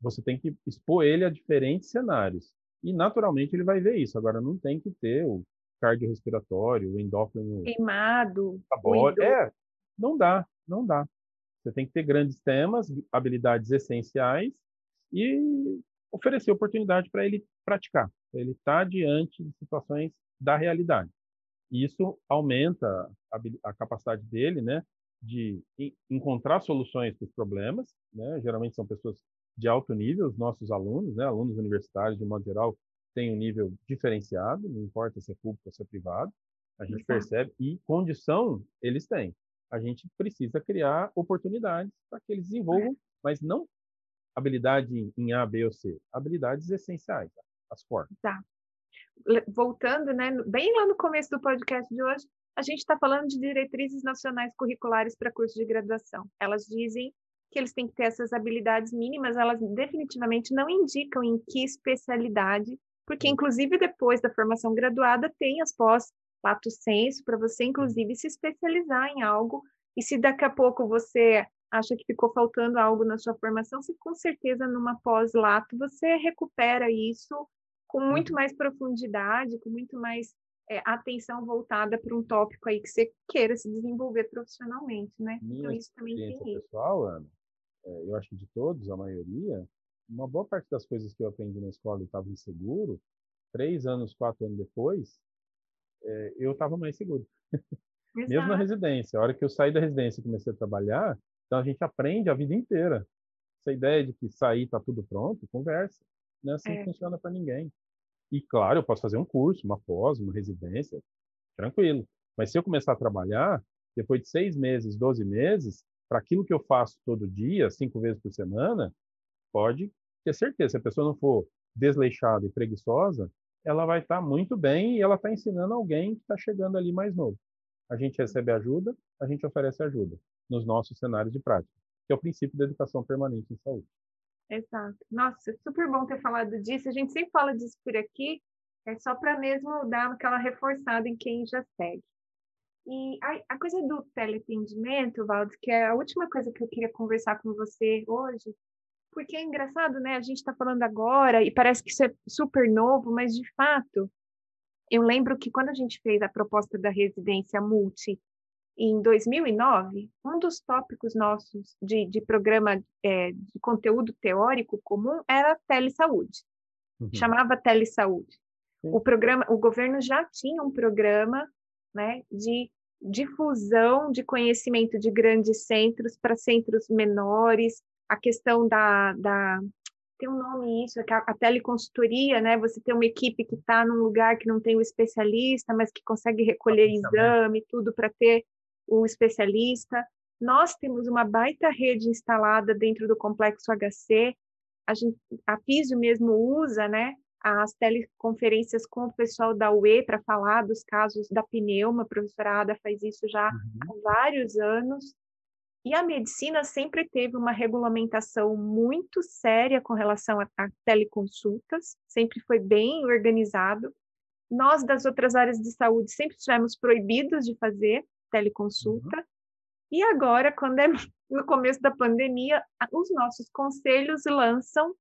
Speaker 2: Você tem que expor ele a diferentes cenários. E, naturalmente, ele vai ver isso. Agora, não tem que ter o cardiorrespiratório, o endócrino...
Speaker 1: Queimado.
Speaker 2: Tabólico. É, não dá, não dá. Você tem que ter grandes temas, habilidades essenciais e oferecer oportunidade para ele praticar, para ele estar tá diante de situações da realidade. E isso aumenta a, a capacidade dele, né, de encontrar soluções para os problemas, né? Geralmente são pessoas de alto nível, os nossos alunos, né, alunos universitários de modo geral, têm um nível diferenciado, não importa se é público ou se é privado. A gente percebe e condição eles têm. A gente precisa criar oportunidades para que eles desenvolvam, mas não habilidade em A, B ou C, habilidades essenciais, as formas.
Speaker 1: Tá. Voltando, né, bem lá no começo do podcast de hoje, a gente está falando de diretrizes nacionais curriculares para cursos de graduação. Elas dizem que eles têm que ter essas habilidades mínimas, elas definitivamente não indicam em que especialidade, porque inclusive depois da formação graduada tem as pós lato senso para você inclusive se especializar em algo e se daqui a pouco você acha que ficou faltando algo na sua formação, se com certeza numa pós-lato você recupera isso com muito uhum. mais profundidade, com muito mais é, atenção voltada para um tópico aí que você queira se desenvolver profissionalmente, né?
Speaker 2: Minha então isso também tem pessoal, Ana, é, eu acho que de todos, a maioria, uma boa parte das coisas que eu aprendi na escola e estava inseguro, três anos, quatro anos depois, eu estava mais seguro. Mesmo na residência. A hora que eu saí da residência e comecei a trabalhar, então a gente aprende a vida inteira. Essa ideia de que sair está tudo pronto, conversa. Não é assim é. que funciona para ninguém. E claro, eu posso fazer um curso, uma pós, uma residência, tranquilo. Mas se eu começar a trabalhar, depois de seis meses, doze meses, para aquilo que eu faço todo dia, cinco vezes por semana, pode ter certeza. Se a pessoa não for desleixada e preguiçosa, ela vai estar tá muito bem e ela está ensinando alguém que está chegando ali mais novo. A gente recebe ajuda, a gente oferece ajuda nos nossos cenários de prática, que é o princípio da educação permanente em saúde.
Speaker 1: Exato. Nossa, super bom ter falado disso. A gente sempre fala disso por aqui, é só para mesmo dar aquela reforçada em quem já segue. E a, a coisa do teleatendimento, Valdo, que é a última coisa que eu queria conversar com você hoje, porque é engraçado, né? A gente está falando agora e parece que isso é super novo, mas de fato, eu lembro que quando a gente fez a proposta da residência multi em 2009, um dos tópicos nossos de, de programa é, de conteúdo teórico comum era telesaúde. Uhum. Chamava telesaúde. O programa, o governo já tinha um programa, né, de difusão de conhecimento de grandes centros para centros menores, a questão da, da tem um nome isso, é a, a teleconsultoria, né? Você tem uma equipe que está num lugar que não tem o especialista, mas que consegue recolher exame, tudo para ter o especialista. Nós temos uma baita rede instalada dentro do complexo HC. A, gente, a Físio mesmo usa, né? as teleconferências com o pessoal da UE para falar dos casos da pneuma. A professora Ada faz isso já uhum. há vários anos. E a medicina sempre teve uma regulamentação muito séria com relação a, a teleconsultas, sempre foi bem organizado. Nós, das outras áreas de saúde, sempre tivemos proibidos de fazer teleconsulta. Uhum. E agora, quando é no começo da pandemia, os nossos conselhos lançam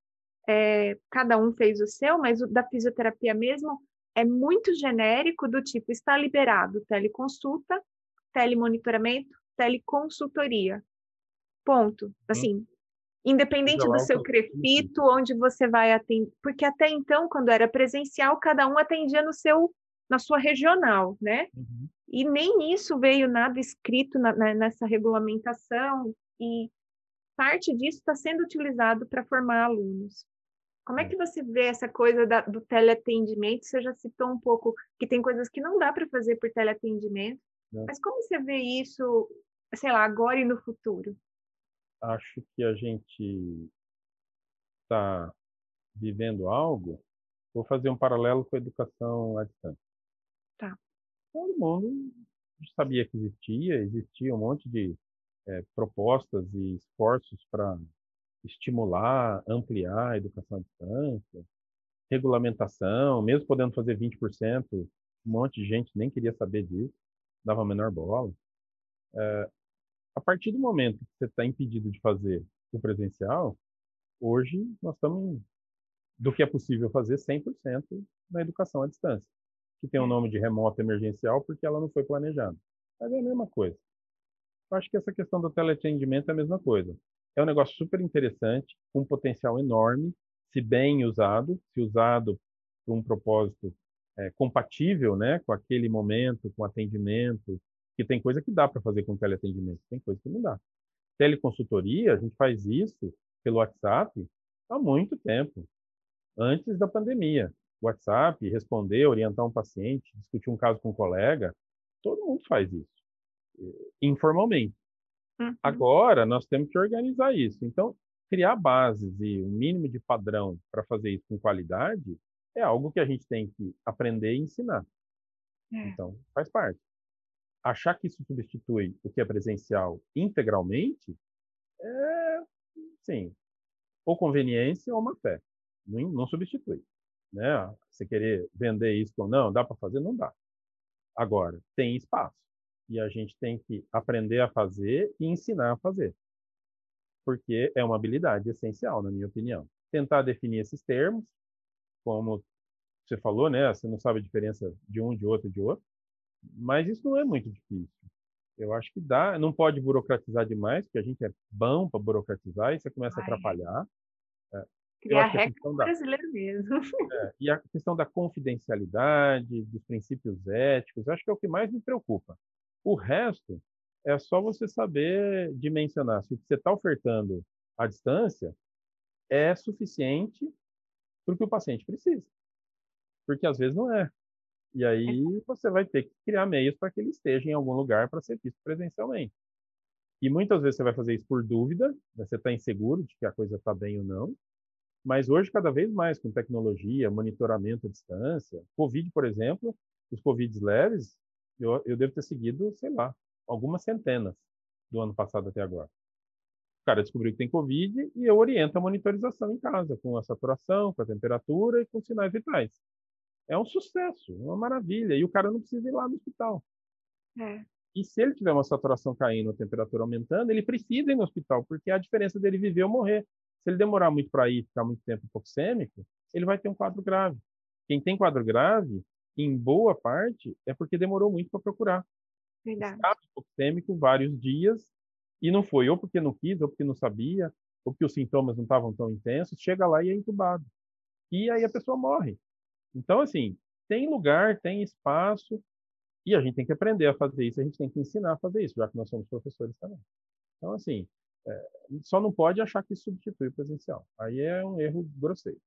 Speaker 1: é, cada um fez o seu, mas o da fisioterapia mesmo é muito genérico, do tipo, está liberado teleconsulta, telemonitoramento, teleconsultoria. Ponto. Hum. Assim, independente do seu crefito, onde você vai atender, porque até então, quando era presencial, cada um atendia no seu, na sua regional, né? Uhum. E nem isso veio nada escrito na, na, nessa regulamentação, e parte disso está sendo utilizado para formar alunos. Como é que você vê essa coisa da, do teleatendimento? Você já citou um pouco que tem coisas que não dá para fazer por teleatendimento, é. mas como você vê isso, sei lá, agora e no futuro?
Speaker 2: Acho que a gente está vivendo algo. Vou fazer um paralelo com a educação à distância.
Speaker 1: Tá.
Speaker 2: Todo mundo sabia que existia, existia um monte de é, propostas e esforços para estimular, ampliar a educação à distância, regulamentação, mesmo podendo fazer 20%, um monte de gente nem queria saber disso, dava a menor bola. É, a partir do momento que você está impedido de fazer o presencial, hoje nós estamos do que é possível fazer 100% na educação à distância, que tem o nome de remota emergencial porque ela não foi planejada. Mas é a mesma coisa. Eu acho que essa questão do teleatendimento é a mesma coisa. É um negócio super interessante, com um potencial enorme, se bem usado, se usado por um propósito é, compatível né, com aquele momento, com atendimento, que tem coisa que dá para fazer com teleatendimento, tem coisa que não dá. Teleconsultoria, a gente faz isso pelo WhatsApp há muito tempo, antes da pandemia. WhatsApp, responder, orientar um paciente, discutir um caso com um colega, todo mundo faz isso, informalmente. Uhum. Agora, nós temos que organizar isso. Então, criar bases e um mínimo de padrão para fazer isso com qualidade é algo que a gente tem que aprender e ensinar. É. Então, faz parte. Achar que isso substitui o que é presencial integralmente é, sim, ou conveniência ou má fé. Não, não substitui. Né? Você querer vender isso ou não, dá para fazer? Não dá. Agora, tem espaço. E a gente tem que aprender a fazer e ensinar a fazer. Porque é uma habilidade essencial, na minha opinião. Tentar definir esses termos, como você falou, né? Você não sabe a diferença de um, de outro, de outro. Mas isso não é muito difícil. Eu acho que dá, não pode burocratizar demais, porque a gente é bom para burocratizar e você começa Ai. a atrapalhar.
Speaker 1: É, Criar regra da, brasileiro mesmo.
Speaker 2: É, e a questão da confidencialidade, dos princípios éticos, acho que é o que mais me preocupa. O resto é só você saber dimensionar se o que você está ofertando à distância é suficiente para o que o paciente precisa. Porque às vezes não é. E aí você vai ter que criar meios para que ele esteja em algum lugar para ser visto presencialmente. E muitas vezes você vai fazer isso por dúvida, né, você está inseguro de que a coisa está bem ou não. Mas hoje, cada vez mais, com tecnologia, monitoramento à distância, Covid, por exemplo, os Covids leves, eu, eu devo ter seguido, sei lá, algumas centenas do ano passado até agora. O cara descobriu que tem Covid e eu oriento a monitorização em casa, com a saturação, com a temperatura e com sinais vitais. É um sucesso, uma maravilha. E o cara não precisa ir lá no hospital. É. E se ele tiver uma saturação caindo, a temperatura aumentando, ele precisa ir no hospital, porque é a diferença dele viver ou morrer. Se ele demorar muito para ir, ficar muito tempo hipoxêmico, ele vai ter um quadro grave. Quem tem quadro grave, em boa parte, é porque demorou muito para procurar.
Speaker 1: Verdade. Estava
Speaker 2: hipoxêmico vários dias e não foi, ou porque não quis, ou porque não sabia, ou porque os sintomas não estavam tão intensos, chega lá e é entubado. E aí a pessoa morre. Então, assim, tem lugar, tem espaço, e a gente tem que aprender a fazer isso, a gente tem que ensinar a fazer isso, já que nós somos professores também. Então, assim, é, só não pode achar que substitui o presencial. Aí é um erro grosseiro.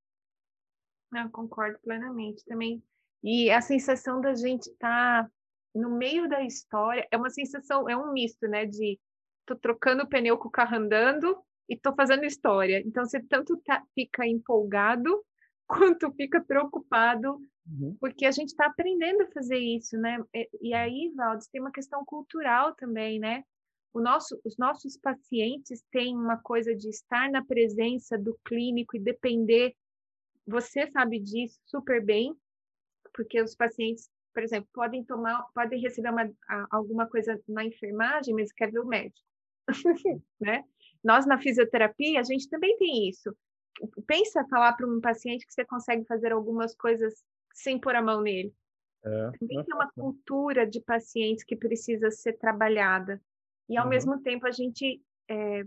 Speaker 1: Não, concordo plenamente também. E a sensação da gente estar tá no meio da história é uma sensação, é um misto, né? De tô trocando o pneu com o carro andando e tô fazendo história. Então você tanto tá, fica empolgado quanto fica preocupado, uhum. porque a gente está aprendendo a fazer isso, né? E, e aí, Valdes, tem uma questão cultural também, né? Nosso, os nossos pacientes têm uma coisa de estar na presença do clínico e depender. Você sabe disso super bem, porque os pacientes, por exemplo, podem tomar, podem receber uma, alguma coisa na enfermagem, mas quer ver o médico, né? Nós na fisioterapia a gente também tem isso. Pensa falar para um paciente que você consegue fazer algumas coisas sem pôr a mão nele. É, também tem uma cultura de pacientes que precisa ser trabalhada. E, ao uhum. mesmo tempo, a gente é,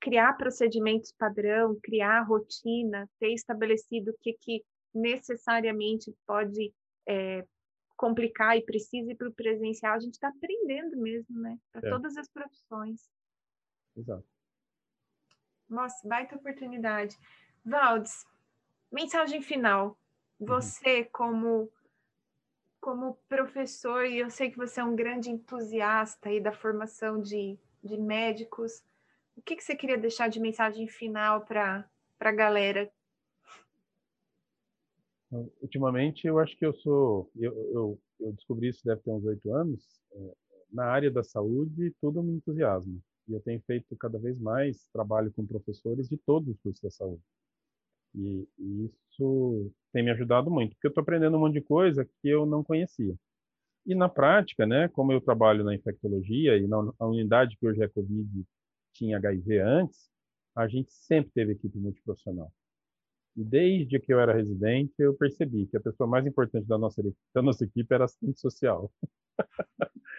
Speaker 1: criar procedimentos padrão, criar rotina, ter estabelecido o que, que necessariamente pode é, complicar e precisa ir para o presencial, a gente está aprendendo mesmo, né? Para é. todas as profissões.
Speaker 2: Exato.
Speaker 1: Nossa, baita oportunidade. Valdes, mensagem final. Uhum. Você, como como professor, e eu sei que você é um grande entusiasta aí da formação de, de médicos, o que, que você queria deixar de mensagem final para a galera?
Speaker 2: Ultimamente, eu acho que eu sou. Eu, eu, eu descobri isso deve ter uns oito anos. É, na área da saúde, tudo me entusiasma. E eu tenho feito cada vez mais trabalho com professores de todos os cursos da saúde. E, e isso tem me ajudado muito, porque eu estou aprendendo um monte de coisa que eu não conhecia. E na prática, né, como eu trabalho na infectologia e na unidade que hoje é Covid tinha HIV antes, a gente sempre teve equipe multiprofissional. E desde que eu era residente, eu percebi que a pessoa mais importante da nossa, da nossa equipe era assistente social.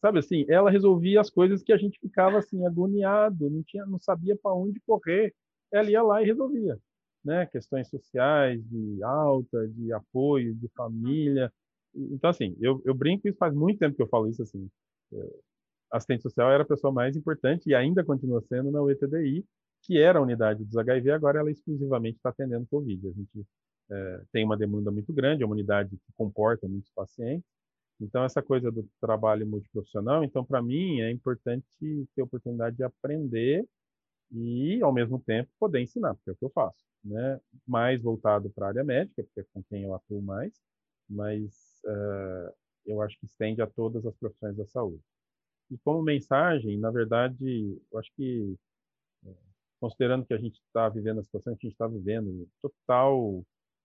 Speaker 2: sabe assim, ela resolvia as coisas que a gente ficava assim agoniado, não tinha, não sabia para onde correr. Ela ia lá e resolvia, né? Questões sociais, de alta, de apoio, de família. Então assim, eu, eu brinco isso faz muito tempo que eu falo isso assim. É, assistente social era a pessoa mais importante e ainda continua sendo na UETDI, que era a unidade dos HIV, agora ela exclusivamente está atendendo Covid. A gente é, tem uma demanda muito grande, é uma unidade que comporta muitos pacientes, então, essa coisa do trabalho multiprofissional, então, para mim, é importante ter a oportunidade de aprender e, ao mesmo tempo, poder ensinar, porque é o que eu faço, né? Mais voltado para a área médica, porque é com quem eu atuo mais, mas uh, eu acho que estende a todas as profissões da saúde. E como mensagem, na verdade, eu acho que, eh, considerando que a gente está vivendo a situação que a gente está vivendo, total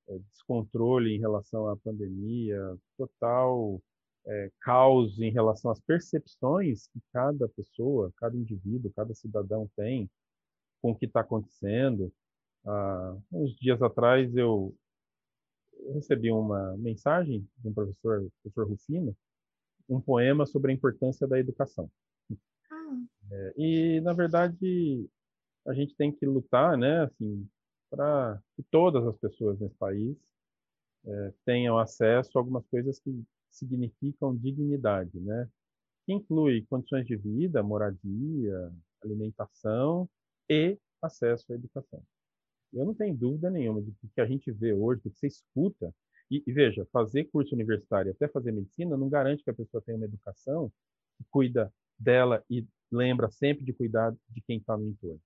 Speaker 2: é, descontrole em relação à pandemia, total é, caos em relação às percepções que cada pessoa, cada indivíduo, cada cidadão tem com o que está acontecendo. Ah, uns dias atrás eu, recebi uma mensagem de um professor, professor Rufino, um poema sobre a importância da educação. Ah. É, e na verdade a gente tem que lutar, né, assim, para que todas as pessoas nesse país é, tenham acesso a algumas coisas que significam dignidade, né? Que inclui condições de vida, moradia, alimentação e acesso à educação. Eu não tenho dúvida nenhuma de que a gente vê hoje, do que você escuta, e, e, veja, fazer curso universitário até fazer medicina não garante que a pessoa tenha uma educação que cuida dela e lembra sempre de cuidar de quem está no entorno.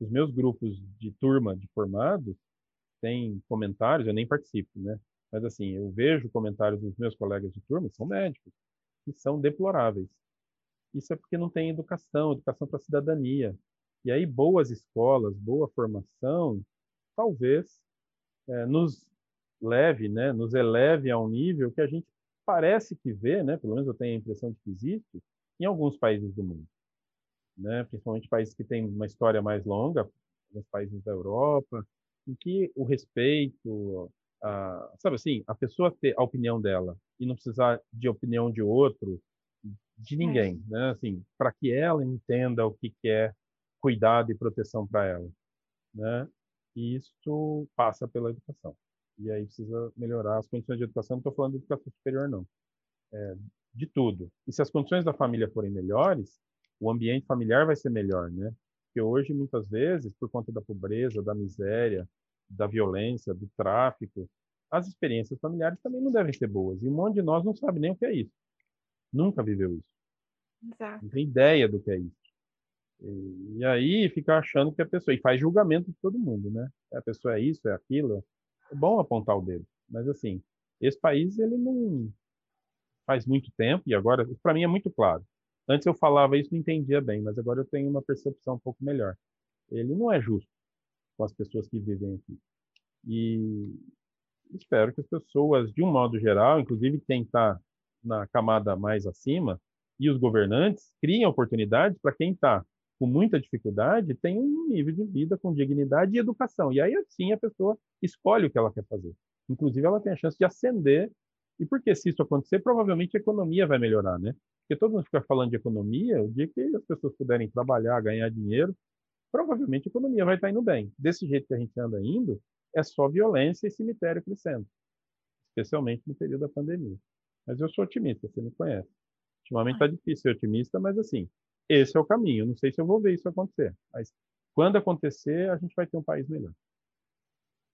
Speaker 2: Os meus grupos de turma de formados têm comentários, eu nem participo, né? Mas assim, eu vejo comentários dos meus colegas de turma, são médicos, que são deploráveis. Isso é porque não tem educação, educação para a cidadania. E aí, boas escolas, boa formação, talvez é, nos leve, né, nos eleve a um nível que a gente parece que vê, né, pelo menos eu tenho a impressão de que existe, em alguns países do mundo. Né, principalmente países que têm uma história mais longa, alguns países da Europa, em que o respeito, a, sabe assim, a pessoa ter a opinião dela e não precisar de opinião de outro, de ninguém, é. né? Assim, para que ela entenda o que, que é cuidado e proteção para ela, né? E isso passa pela educação. E aí precisa melhorar as condições de educação. Não estou falando de educação superior, não. É, de tudo. E se as condições da família forem melhores, o ambiente familiar vai ser melhor, né? Porque hoje, muitas vezes, por conta da pobreza, da miséria, da violência, do tráfico, as experiências familiares também não devem ser boas. E um monte de nós não sabe nem o que é isso. Nunca viveu isso. Exato. Não tem ideia do que é isso. E, e, aí fica achando que a pessoa. E faz julgamento de todo mundo, né? A pessoa é isso, é aquilo. É bom apontar o dedo. Mas, assim, esse país, ele não. Faz muito tempo, e agora, para mim é muito claro. Antes eu falava isso não entendia bem, mas agora eu tenho uma percepção um pouco melhor. Ele não é justo com as pessoas que vivem aqui. E espero que as pessoas, de um modo geral, inclusive quem está na camada mais acima, e os governantes, criem oportunidades para quem está com muita dificuldade tenha um nível de vida com dignidade e educação. E aí, assim, a pessoa escolhe o que ela quer fazer. Inclusive, ela tem a chance de ascender. E porque se isso acontecer, provavelmente a economia vai melhorar, né? Porque todo mundo fica falando de economia, o dia que as pessoas puderem trabalhar, ganhar dinheiro, provavelmente a economia vai estar indo bem. Desse jeito que a gente anda indo, é só violência e cemitério crescendo, especialmente no período da pandemia. Mas eu sou otimista, você me conhece. Ultimamente está difícil ser otimista, mas assim, esse é o caminho. Não sei se eu vou ver isso acontecer, mas quando acontecer, a gente vai ter um país melhor.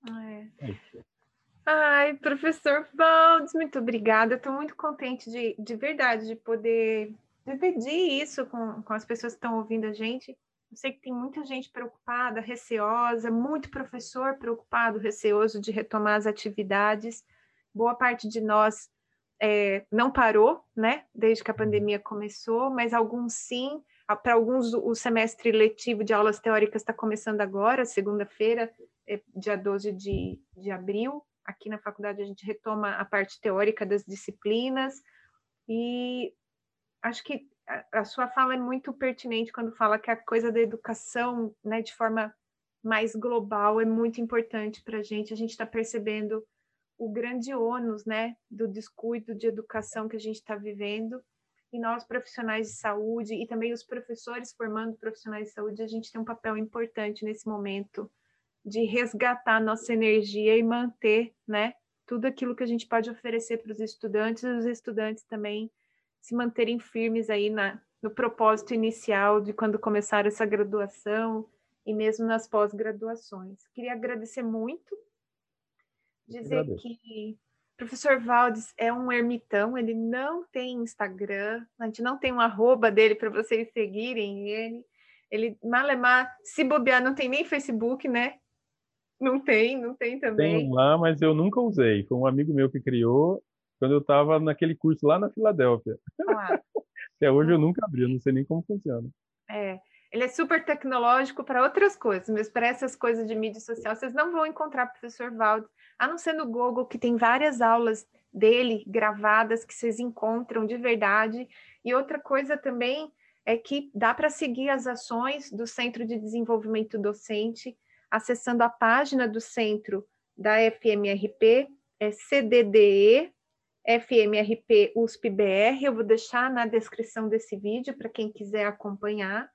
Speaker 1: É. É Ai, professor Valdes, muito obrigada. Estou muito contente de, de verdade de poder dividir isso com, com as pessoas que estão ouvindo a gente. Eu sei que tem muita gente preocupada, receosa, muito professor preocupado, receoso de retomar as atividades. Boa parte de nós é, não parou, né, desde que a pandemia começou, mas alguns sim. Para alguns, o semestre letivo de aulas teóricas está começando agora, segunda-feira, é, dia 12 de, de abril. Aqui na faculdade a gente retoma a parte teórica das disciplinas. E acho que a, sua fala é muito pertinente quando fala que a coisa da educação, né, de forma mais global, é muito importante para a gente. A gente está percebendo o grande ônus, né, do descuido de educação que a gente está vivendo. e nós profissionais de saúde e também os professores formando profissionais de saúde, a gente tem um papel importante nesse momento de resgatar nossa energia e manter, né, tudo aquilo que a gente pode oferecer para os estudantes os estudantes também se manterem firmes aí na, no propósito inicial de quando começar essa graduação e mesmo nas pós-graduações. Queria agradecer muito, dizer que o professor Valdes é um ermitão, ele não tem Instagram, a gente não tem um arroba dele para vocês seguirem ele. Ele, malemar, se bobear, não tem nem Facebook, né? Não tem, não tem também.
Speaker 2: Tem lá, mas eu nunca usei. Foi um amigo meu que criou quando eu estava naquele curso lá na Filadélfia. Ah. Até hoje eu nunca abri, eu não sei nem como funciona.
Speaker 1: É, ele é super tecnológico para outras coisas, mas para essas coisas de mídia social, vocês não vão encontrar o professor Valdes, a não ser no Google, que tem várias aulas dele gravadas que vocês encontram de verdade. E outra coisa também é que dá para seguir as ações do Centro de Desenvolvimento Docente acessando a página do centro da FMRP, é CDDE, FMRP USP-BR, eu vou deixar na descrição desse vídeo para quem quiser acompanhar.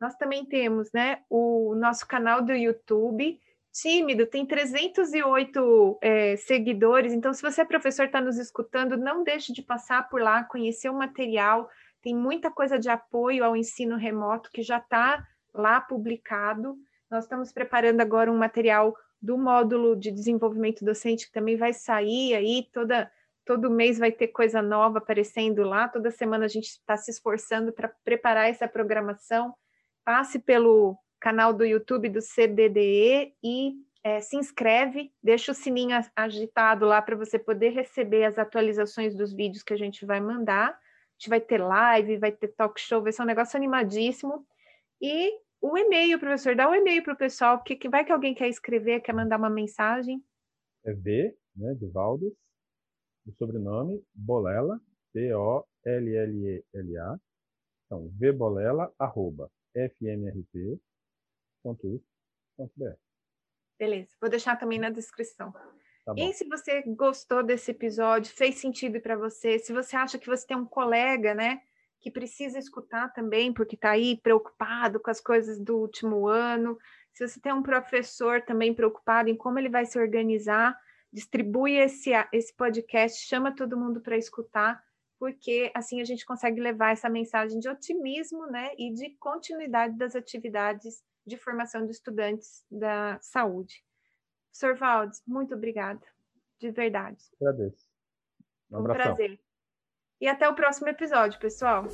Speaker 1: Nós também temos né, o nosso canal do YouTube, tímido, tem 308 é, seguidores, então se você é professor está nos escutando, não deixe de passar por lá, conhecer o material, tem muita coisa de apoio ao ensino remoto que já está lá publicado. Nós estamos preparando agora um material do módulo de desenvolvimento docente que também vai sair aí toda todo mês vai ter coisa nova aparecendo lá. Toda semana a gente está se esforçando para preparar essa programação. Passe pelo canal do YouTube do CDDE e é, se inscreve, deixa o sininho agitado lá para você poder receber as atualizações dos vídeos que a gente vai mandar. A gente vai ter live, vai ter talk show, vai ser um negócio animadíssimo. E o e-mail, professor, dá o um e-mail para o pessoal, porque que vai que alguém quer escrever, quer mandar uma mensagem.
Speaker 2: É V, né, de Valdes, o sobrenome, Bolela, B-O-L-L-E-L-A. Então, vbolela, arroba, fmrp.uf.br.
Speaker 1: Beleza, vou deixar também na descrição. Tá e se você gostou desse episódio, fez sentido para você, se você acha que você tem um colega, né, que precisa escutar também, porque está aí preocupado com as coisas do último ano. Se você tem um professor também preocupado em como ele vai se organizar, distribui esse, esse podcast, chama todo mundo para escutar, porque assim a gente consegue levar essa mensagem de otimismo né, e de continuidade das atividades de formação de estudantes da saúde. Sr. Valdes, muito obrigada, de verdade.
Speaker 2: Agradeço.
Speaker 1: Um, um prazer. E até o próximo episódio, pessoal.